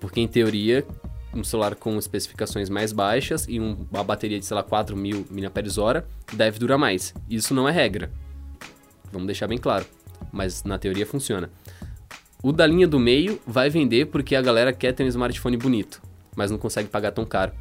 Porque em teoria, um celular com especificações mais baixas e um- uma bateria de, sei lá, 4.000 mAh deve durar mais. Isso não é regra. Vamos deixar bem claro. Mas na teoria funciona. O da linha do meio vai vender porque a galera quer ter um smartphone bonito, mas não consegue pagar tão caro.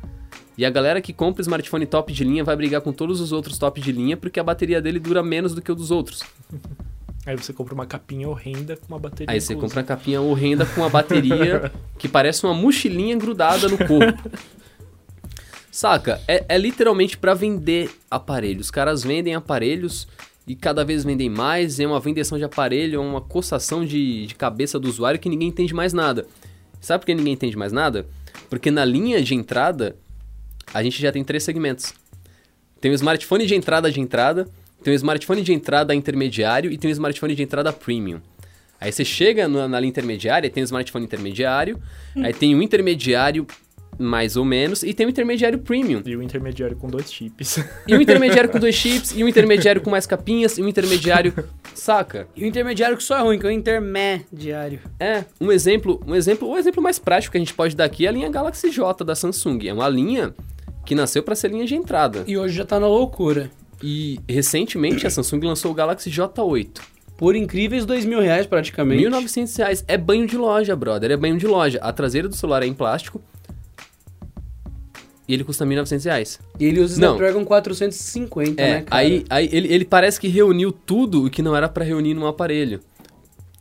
E a galera que compra smartphone top de linha vai brigar com todos os outros top de linha porque a bateria dele dura menos do que o dos outros. Aí você compra uma capinha horrenda com uma bateria Aí você inclusa. compra a capinha horrenda com uma bateria que parece uma mochilinha grudada no corpo. Saca? É, é literalmente pra vender aparelhos. Os caras vendem aparelhos e cada vez vendem mais. É uma vendeção de aparelho, é uma coçação de, de cabeça do usuário que ninguém entende mais nada. Sabe por que ninguém entende mais nada? Porque na linha de entrada a gente já tem três segmentos. Tem o smartphone de entrada de entrada, tem o smartphone de entrada intermediário e tem o smartphone de entrada premium. Aí você chega na linha intermediária, tem o smartphone intermediário, aí tem o intermediário mais ou menos e tem o intermediário premium. E o intermediário com dois chips. E o intermediário com dois chips, e o intermediário com mais capinhas, e o intermediário, saca? E o intermediário que só é ruim, que é o intermediário. É, um exemplo, um exemplo, o exemplo mais prático que a gente pode dar aqui é a linha Galaxy J da Samsung. É uma linha que nasceu para ser linha de entrada. E hoje já tá na loucura. E recentemente a Samsung lançou o Galaxy J8. Por incríveis dois mil reais praticamente. 1.900 reais. É banho de loja, brother. É banho de loja. A traseira do celular é em plástico. E ele custa 1.900 reais. E ele usa Não. Snapdragon 450, É, né, cara? aí, aí ele, ele parece que reuniu tudo o que não era pra reunir num aparelho.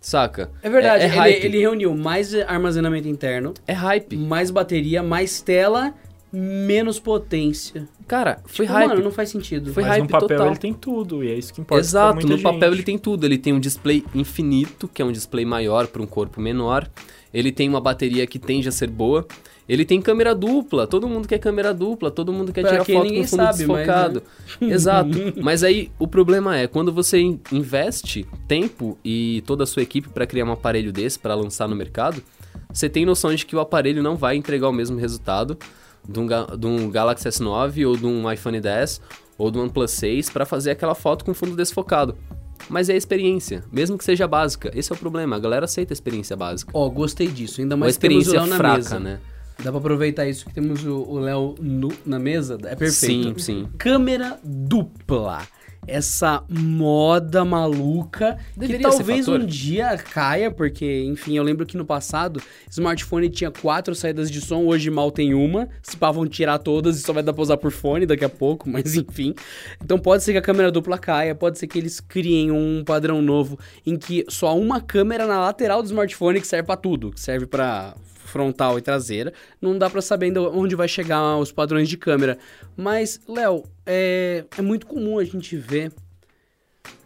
Saca? É verdade, É, é ele, hype. ele reuniu mais armazenamento interno, É hype. mais bateria, mais tela, menos potência. Cara, foi Tipo, hype. Mano, não faz sentido. Foi Mas no hype papel total. ele tem tudo, e é isso que importa. Exato, muita no papel gente. ele tem tudo. Ele tem um display infinito, que é um display maior para um corpo menor. Ele tem uma bateria que tende a ser boa. Ele tem câmera dupla. Todo mundo quer câmera dupla. Todo mundo quer Pra tirar foto com fundo sabe, mas, né? desfocado. Exato. Mas aí o problema é quando você in- investe tempo e toda a sua equipe para criar um aparelho desse para lançar no mercado, você tem noção de que o aparelho não vai entregar o mesmo resultado de um, de um Galaxy S9 ou de um iPhone 10 ou do OnePlus 6 para fazer aquela foto com fundo desfocado. Mas é a experiência, mesmo que seja básica. Esse é o problema, a galera aceita a experiência básica. Ó, gostei disso. Ainda Uma mais o experiência fraca, mesa. né? Dá pra aproveitar isso que temos o Léo na mesa. É perfeito. Sim, sim. Câmera dupla. essa moda maluca Deveria que talvez um dia caia, porque, enfim, eu lembro que no passado, smartphone tinha quatro saídas de som, hoje mal tem uma. Se pá, vão tirar todas e só vai dar pra usar por fone daqui a pouco, mas enfim. Então pode ser que a câmera dupla caia, pode ser que eles criem um padrão novo em que só uma câmera na lateral do smartphone que serve pra tudo, que serve pra frontal e traseira. Não dá pra saber ainda onde vai chegar os padrões de câmera. Mas, Léo, é, é muito comum a gente ver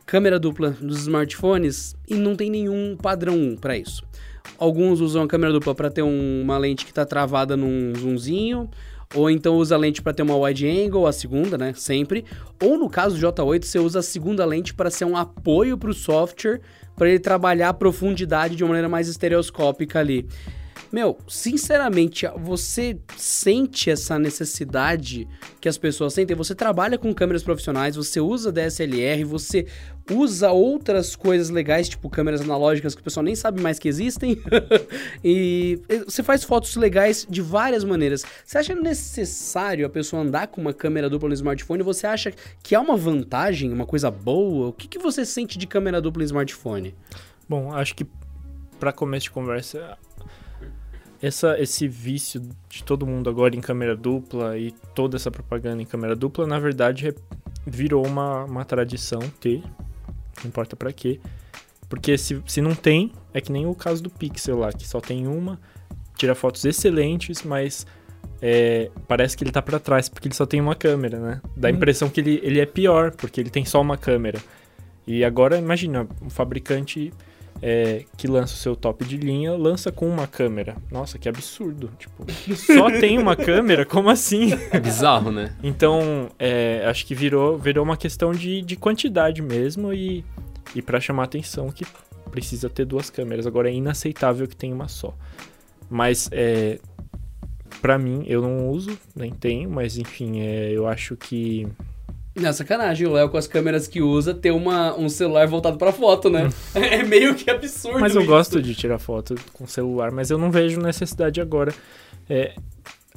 câmera dupla nos smartphones e não tem nenhum padrão pra isso. Alguns usam a câmera dupla pra ter um- uma lente que tá travada num zoomzinho, ou então usa a lente pra ter uma wide angle, a segunda, né, sempre. Ou no caso do J8, você usa a segunda lente para ser um apoio pro software, para ele trabalhar a profundidade de uma maneira mais estereoscópica ali. Meu, sinceramente, você sente essa necessidade que as pessoas sentem? Você trabalha com câmeras profissionais, você usa DSLR, você usa outras coisas legais, tipo câmeras analógicas que o pessoal nem sabe mais que existem. e você faz fotos legais de várias maneiras. Você acha necessário a pessoa andar com uma câmera dupla no smartphone? Você acha que é uma vantagem, uma coisa boa? O que, que você sente de câmera dupla no smartphone? Bom, acho que para começo de conversa, essa, esse vício de todo mundo agora em câmera dupla e toda essa propaganda em câmera dupla, na verdade, virou uma, uma tradição ter, não importa para quê. Porque se, se não tem, é que nem o caso do Pixel lá, que só tem uma, tira fotos excelentes, mas é, parece que ele tá para trás, porque ele só tem uma câmera, né? Dá a impressão que ele, ele é pior, porque ele tem só uma câmera. E agora, imagina, um fabricante é, que lança o seu top de linha, lança com uma câmera. Nossa, que absurdo. Tipo, só tem uma câmera? Como assim? É bizarro, né? Então, é, acho que virou, virou uma questão de, de quantidade mesmo e, e para chamar atenção que precisa ter duas câmeras. Agora é inaceitável que tenha uma só. Mas, é, para mim, eu não uso, nem tenho, mas enfim, é, eu acho que Não, sacanagem, o Léo com as câmeras que usa ter uma, um celular voltado pra foto, né? é meio que absurdo Mas eu isso. gosto de tirar foto com celular, mas eu não vejo necessidade agora. É,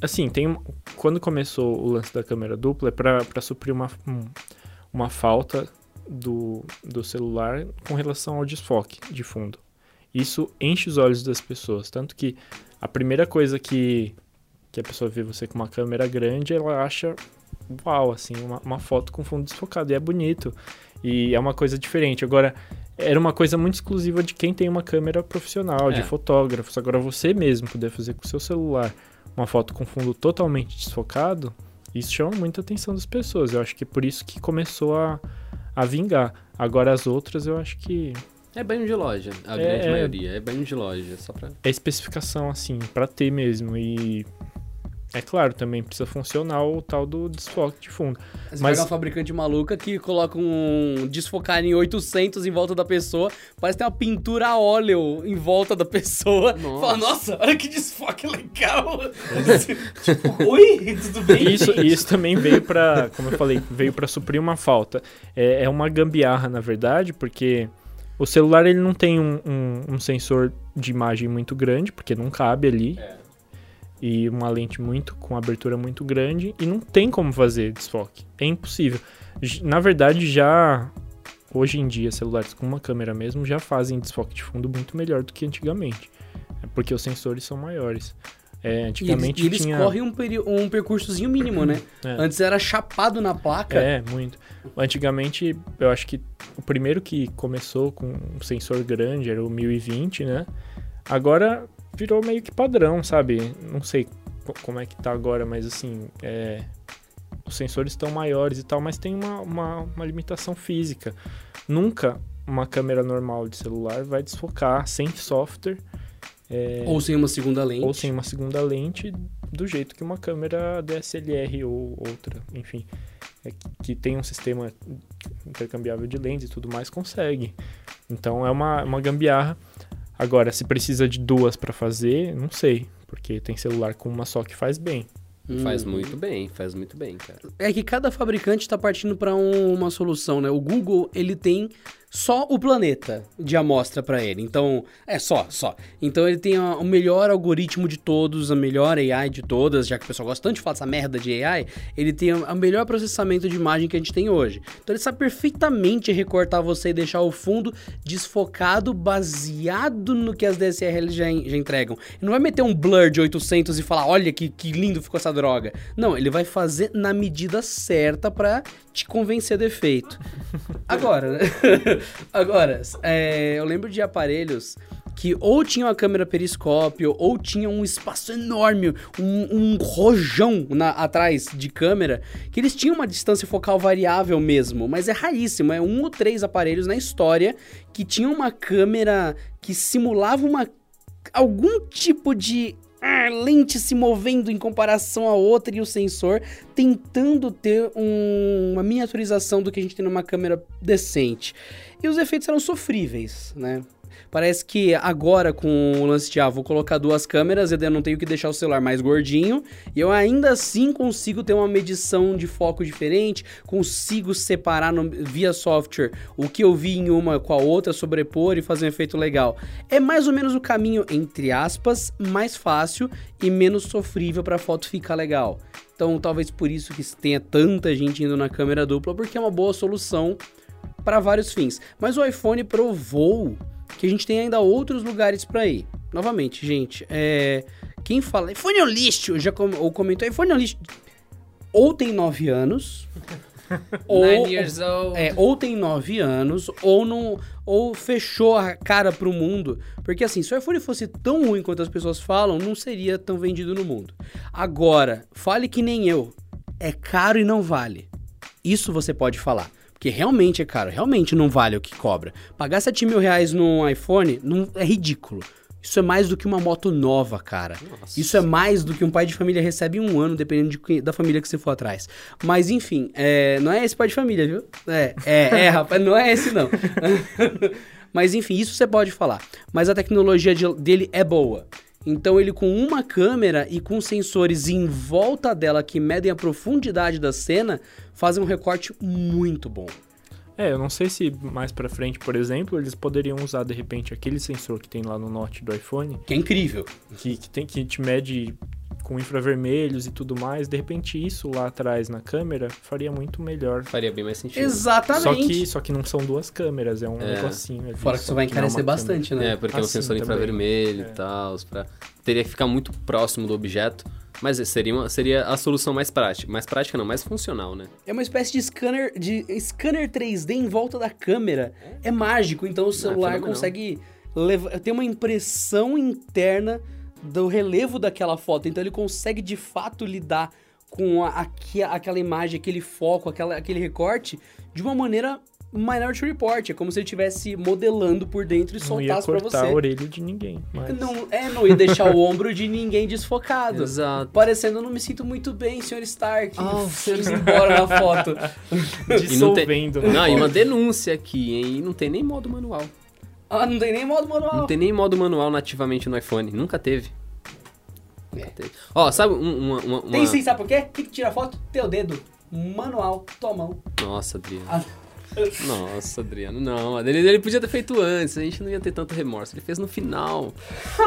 assim, tem quando começou o lance da câmera dupla é pra pra suprir uma, um- uma falta do, do celular com relação ao desfoque de fundo. Isso enche os olhos das pessoas, tanto que a primeira coisa que, que a pessoa vê você com uma câmera grande, ela acha uau, assim, uma, uma foto com fundo desfocado, e é bonito, e é uma coisa diferente. Agora, era uma coisa muito exclusiva de quem tem uma câmera profissional, de É. fotógrafos. Agora, você mesmo poder fazer com o seu celular uma foto com fundo totalmente desfocado, isso chama muita atenção das pessoas. Eu acho que é por isso que começou a, a vingar. Agora, as outras, eu acho que É banho de loja, a É, grande é. maioria. É banho de loja, só pra... é especificação, assim, pra ter mesmo. E é claro, também precisa funcionar o tal do desfoque de fundo. Você Mas- pega uma fabricante maluca que coloca um desfocar em 800 em volta da pessoa, parece que tem uma pintura a óleo em volta da pessoa. Nossa. Fala, nossa, olha que desfoque legal. tipo, oi, tudo bem? E isso, gente?" e isso também veio pra, como eu falei, veio pra suprir uma falta. É, é uma gambiarra, na verdade, porque o celular ele não tem um, um- um sensor de imagem muito grande, porque não cabe ali. E uma lente muito com abertura muito grande e não tem como fazer desfoque. É impossível. Na verdade, já hoje em dia celulares com uma câmera mesmo já fazem desfoque de fundo muito melhor do que antigamente. É porque os sensores são maiores. É, E eles, antigamente e eles tinha correm um, peri- um percursozinho mínimo, né? É. Antes era chapado na placa. É, muito. Antigamente, eu acho que o primeiro que começou com um sensor grande era o 1020, né? Agora virou meio que padrão, sabe? Não sei co- como é que tá agora, mas assim, é, os sensores estão maiores e tal, mas tem uma, uma, uma limitação física. Nunca uma câmera normal de celular vai desfocar sem software é, Ou sem uma segunda lente. ou sem uma segunda lente do jeito que uma câmera DSLR ou outra, enfim, é que- que tem um sistema intercambiável de lentes e tudo mais, consegue. Então é uma, uma gambiarra. Agora, se precisa de duas para fazer, não sei, porque tem celular com uma só que faz bem. Faz Hum. muito bem, faz muito bem, cara. É que cada fabricante está partindo para uma solução, né? O Google, ele tem só o planeta de amostra para ele. Então, é só, só. Então ele tem o melhor algoritmo de todos, a melhor AI de todas, já que o pessoal gosta tanto de falar dessa merda de AI, ele tem o melhor processamento de imagem que a gente tem hoje. Então ele sabe perfeitamente recortar você e deixar o fundo desfocado baseado no que as DSLR já, já entregam. Ele não vai meter um blur de 800 e falar, olha que, que lindo ficou essa droga. Não, ele vai fazer na medida certa para te convencer do efeito. Agora, né? Agora, é, eu lembro de aparelhos que ou tinham a câmera periscópio ou tinham um espaço enorme, um, um rojão na, atrás de câmera, que eles tinham uma distância focal variável mesmo, mas é raríssimo, é um ou três aparelhos na história que tinham uma câmera que simulava uma algum tipo de lente se movendo em comparação à outra e o sensor tentando ter um, uma miniaturização do que a gente tem numa câmera decente. E os efeitos eram sofríveis, né? Parece que agora com o lance de, ah, vou colocar duas câmeras, eu não tenho que deixar o celular mais gordinho, e eu ainda assim consigo ter uma medição de foco diferente, consigo separar no, via software o que eu vi em uma com a outra, sobrepor e fazer um efeito legal. É mais ou menos o caminho, entre aspas, mais fácil e menos sofrível para a foto ficar legal. Então, talvez por isso que tenha tanta gente indo na câmera dupla, porque é uma boa solução para vários fins. Mas o iPhone provou que a gente tem ainda outros lugares para ir. Novamente, gente, é, quem fala iPhone é lixo, já com, ou comentou iPhone é lixo, ou tem 9 anos, ou, é, ou tem 9 anos, ou não, ou fechou a cara pro mundo. Porque assim, se o iPhone fosse tão ruim quanto as pessoas falam, não seria tão vendido no mundo. Agora, fale que nem eu. É caro e não vale. Isso você pode falar. Porque realmente é caro, realmente não vale o que cobra. Pagar 7 mil reais num iPhone não, é ridículo. Isso é mais do que uma moto nova, cara. Nossa. Isso é mais do que um pai de família recebe em um ano, dependendo de, da família que você for atrás. Mas enfim, é, não é esse pai de família, viu? É, é, é rapaz, não é esse não. Mas enfim, isso você pode falar. Mas a tecnologia de, dele é boa. Então ele com uma câmera e com sensores em volta dela que medem a profundidade da cena, fazem um recorte muito bom. É, eu não sei se mais para frente, por exemplo, eles poderiam usar de repente aquele sensor que tem lá no Note do iPhone, que é incrível, que, que tem que te mede com infravermelhos e tudo mais, de repente isso lá atrás na câmera faria muito melhor. Faria bem mais sentido. Exatamente. Só que, só que não são duas câmeras, é um é. negocinho. Ali, Fora que isso vai encarecer bastante, câmera. né? É, porque assim, é um sensor infravermelho é. e tal, pra... teria que ficar muito próximo do objeto. Mas seria, uma, seria a solução mais prática. Mais prática não, mais funcional, né? É uma espécie de scanner, de scanner 3D em volta da câmera. É, é mágico, então o ah, celular consegue ter uma impressão interna do relevo daquela foto. Então ele consegue de fato lidar com a, a, aquela imagem, aquele foco, aquela, aquele recorte de uma maneira Minority Report. É como se ele estivesse modelando por dentro e não soltasse pra você. Não ia a orelha de ninguém. Mas... Não, é, não ia deixar o ombro de ninguém desfocado. Exato. Parecendo, eu não me sinto muito bem, Sr. Stark. Oh, Eles embora na foto. Dissolvendo. Não, tem... não e uma denúncia aqui, hein? E não tem nem modo manual. Ah, não tem nem modo manual. Não tem nem modo manual nativamente no iPhone. Nunca teve. Nunca é. teve. Ó, sabe uma, uma, uma... Tem sim, sabe por quê? O que, que tira foto? Teu dedo. Manual, tua mão. Nossa, Adriano. Ah. Nossa, Adriano, não. Ele, ele podia ter feito antes, a gente não ia ter tanto remorso. Ele fez no final.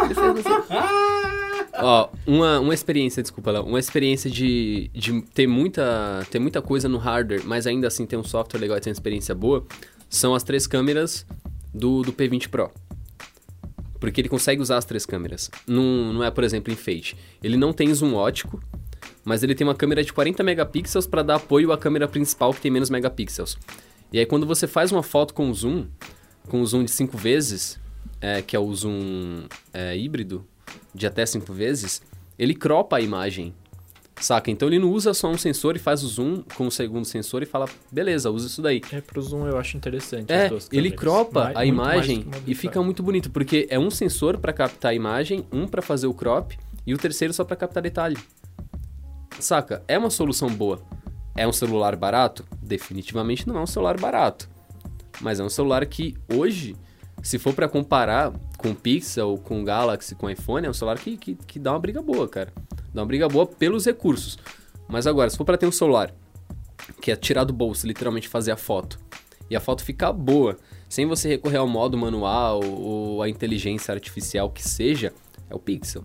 Ele fez no final. Ó, uma, uma experiência, desculpa, Léo, uma experiência de, de ter, muita, ter muita coisa no hardware, mas ainda assim ter um software legal e ter uma experiência boa, são as três câmeras do, do P20 Pro. Porque ele consegue usar as três câmeras. Não, não é, por exemplo, em Fate. Ele não tem zoom ótico, mas ele tem uma câmera de 40 megapixels para dar apoio à câmera principal que tem menos megapixels. E aí quando você faz uma foto com zoom, com zoom de 5 vezes, é, que é o zoom é, híbrido, de até 5 vezes, ele cropa a imagem Saca? Então ele não usa só um sensor e faz o zoom com o segundo sensor e fala, beleza, usa isso daí. É, pro zoom eu acho interessante. É, ele cropa mais, a imagem e fica muito bonito, porque é um sensor para captar a imagem, um para fazer o crop e o terceiro só para captar detalhe. Saca? É uma solução boa. É um celular barato? Definitivamente não é um celular barato. Mas é um celular que hoje, se for para comparar com Pixel, com Galaxy, com iPhone, é um celular que, que, que dá uma briga boa, cara. Dá uma briga boa pelos recursos. Mas agora, se for para ter um celular que é tirar do bolso, literalmente fazer a foto, e a foto ficar boa, sem você recorrer ao modo manual ou à inteligência artificial que seja, é o Pixel.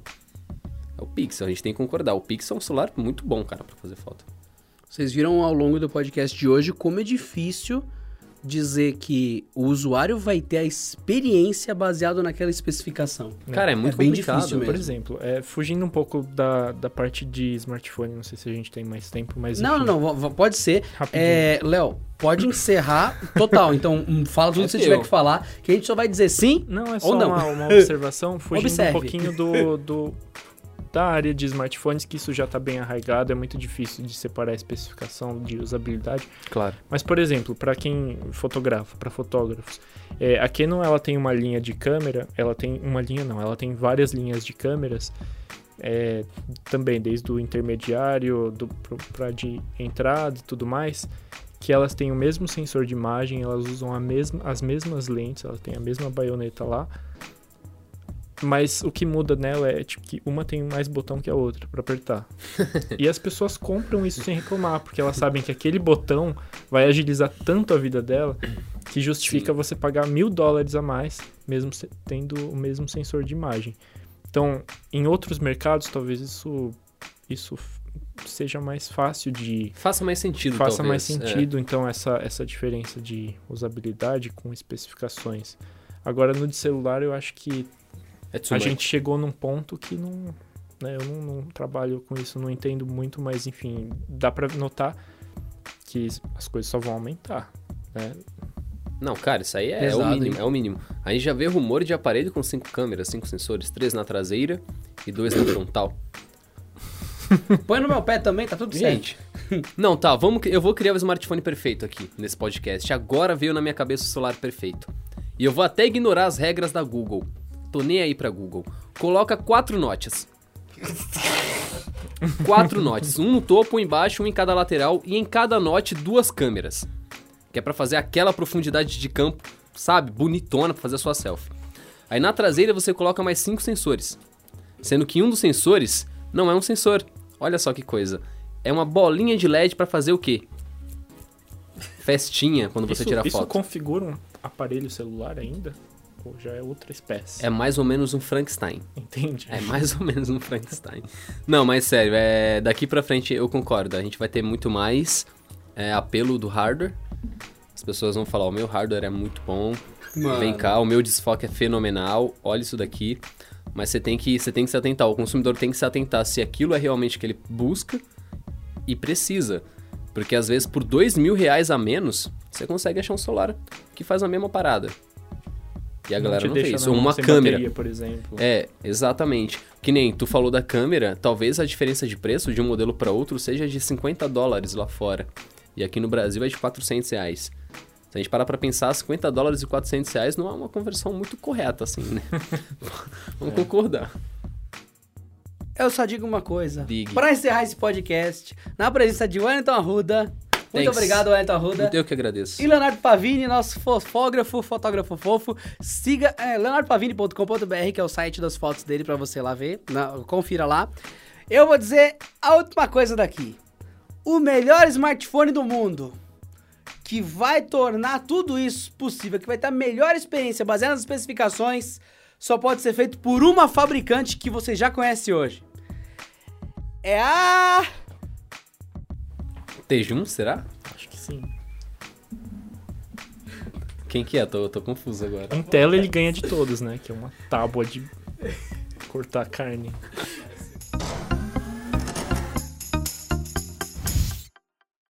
É o Pixel, a gente tem que concordar. O Pixel é um celular muito bom, cara, pra fazer foto. Vocês viram ao longo do podcast de hoje como é difícil dizer que o usuário vai ter a experiência baseado naquela especificação. Cara, é muito bem complicado. difícil Por mesmo. exemplo, é, fugindo um pouco da, da parte de smartphone, não sei se a gente tem mais tempo, mas. Não, enfim, não, não, pode ser. É, Léo, pode encerrar total. Então, fala tudo É que você teu. tiver que falar, que a gente só vai dizer sim. Não, é Ou só não. Uma, uma observação, fugindo Observe. um pouquinho do, do- da área de smartphones, que isso já está bem arraigado, é muito difícil de separar a especificação de usabilidade. Claro. Mas, por exemplo, para quem fotografa, para fotógrafos, é, a Canon ela tem uma linha de câmera, ela tem uma linha não, ela tem várias linhas de câmeras, é, também desde o intermediário, do para de entrada e tudo mais, que elas têm o mesmo sensor de imagem, elas usam a mesma, as mesmas lentes, elas têm a mesma baioneta lá. Mas o que muda nela é tipo que uma tem mais botão que a outra para apertar. e as pessoas compram isso sem reclamar, porque elas sabem que aquele botão vai agilizar tanto a vida dela que justifica você pagar mil dólares a mais, mesmo tendo o mesmo sensor de imagem. Então, em outros mercados, talvez isso, isso seja mais fácil de Faça mais sentido, faça talvez. mais É. sentido, então, essa, essa diferença de usabilidade com especificações. Agora, no de celular, eu acho que É, a gente chegou num ponto que não. Né, eu não, não trabalho com isso, não entendo muito, mas enfim, dá pra notar que as coisas só vão aumentar. Né? Não, cara, isso aí é, Pesado, o mínimo, é o mínimo. A gente já vê rumor de aparelho com cinco câmeras, cinco sensores, três na traseira e dois na frontal. Põe no meu pé também, tá tudo certo. Gente, não, tá, vamos, eu vou criar o smartphone perfeito aqui nesse podcast. Agora veio na minha cabeça o celular perfeito. E eu vou até ignorar as regras da Google. Tô nem aí pra Google. Coloca quatro notes. quatro notes, um no topo, um embaixo, um em cada lateral e em cada note duas câmeras. Que é pra fazer aquela profundidade de campo, sabe, bonitona pra fazer a sua selfie. Aí na traseira você coloca mais cinco sensores, sendo que um dos sensores não é um sensor. Olha só que coisa. É uma bolinha de LED pra fazer o quê? Festinha quando você isso, tira isso foto. configura um aparelho celular ainda? Já é outra espécie? É mais ou menos um Frankenstein. Entende? É mais ou menos um Frankenstein. Não, mas sério, é, daqui pra frente eu concordo. A gente vai ter muito mais é, apelo do hardware. As pessoas vão falar: o meu hardware é muito bom. Mano. Vem cá, o meu desfoque é fenomenal. Olha isso daqui. Mas você tem que, você tem que se atentar. O consumidor tem que se atentar se aquilo é realmente o que ele busca e precisa. Porque às vezes por dois mil reais a menos, você consegue achar um celular que faz a mesma parada. E a galera te não, deixa fez. na Ou uma câmera. bateria, por exemplo. É, exatamente. Que nem tu falou da câmera, talvez a diferença de preço de um modelo para outro seja de 50 dólares lá fora. E aqui no Brasil é de 400 reais. Se a gente parar pra pensar, 50 dólares e 400 reais não é uma conversão muito correta, assim, né? Vamos concordar. Eu só digo uma coisa. Pra encerrar esse podcast, na presença de Wellington Arruda. Muito Thanks. obrigado, Wellington Arruda. Eu que agradeço. E Leonardo Pavini, nosso fotógrafo, fotógrafo fofo. Siga é, leonardopavini.com.br, que é o site das fotos dele pra você lá ver. Na- confira lá. Eu vou dizer a última coisa daqui. O melhor smartphone do mundo, que vai tornar tudo isso possível, que vai ter a melhor experiência baseada nas especificações, só pode ser feito por uma fabricante que você já conhece hoje. É a... Tejum, será? Acho que sim. Quem que é? Tô, tô confuso agora. Em tela ele ganha de todos, né? Que é uma tábua de cortar carne.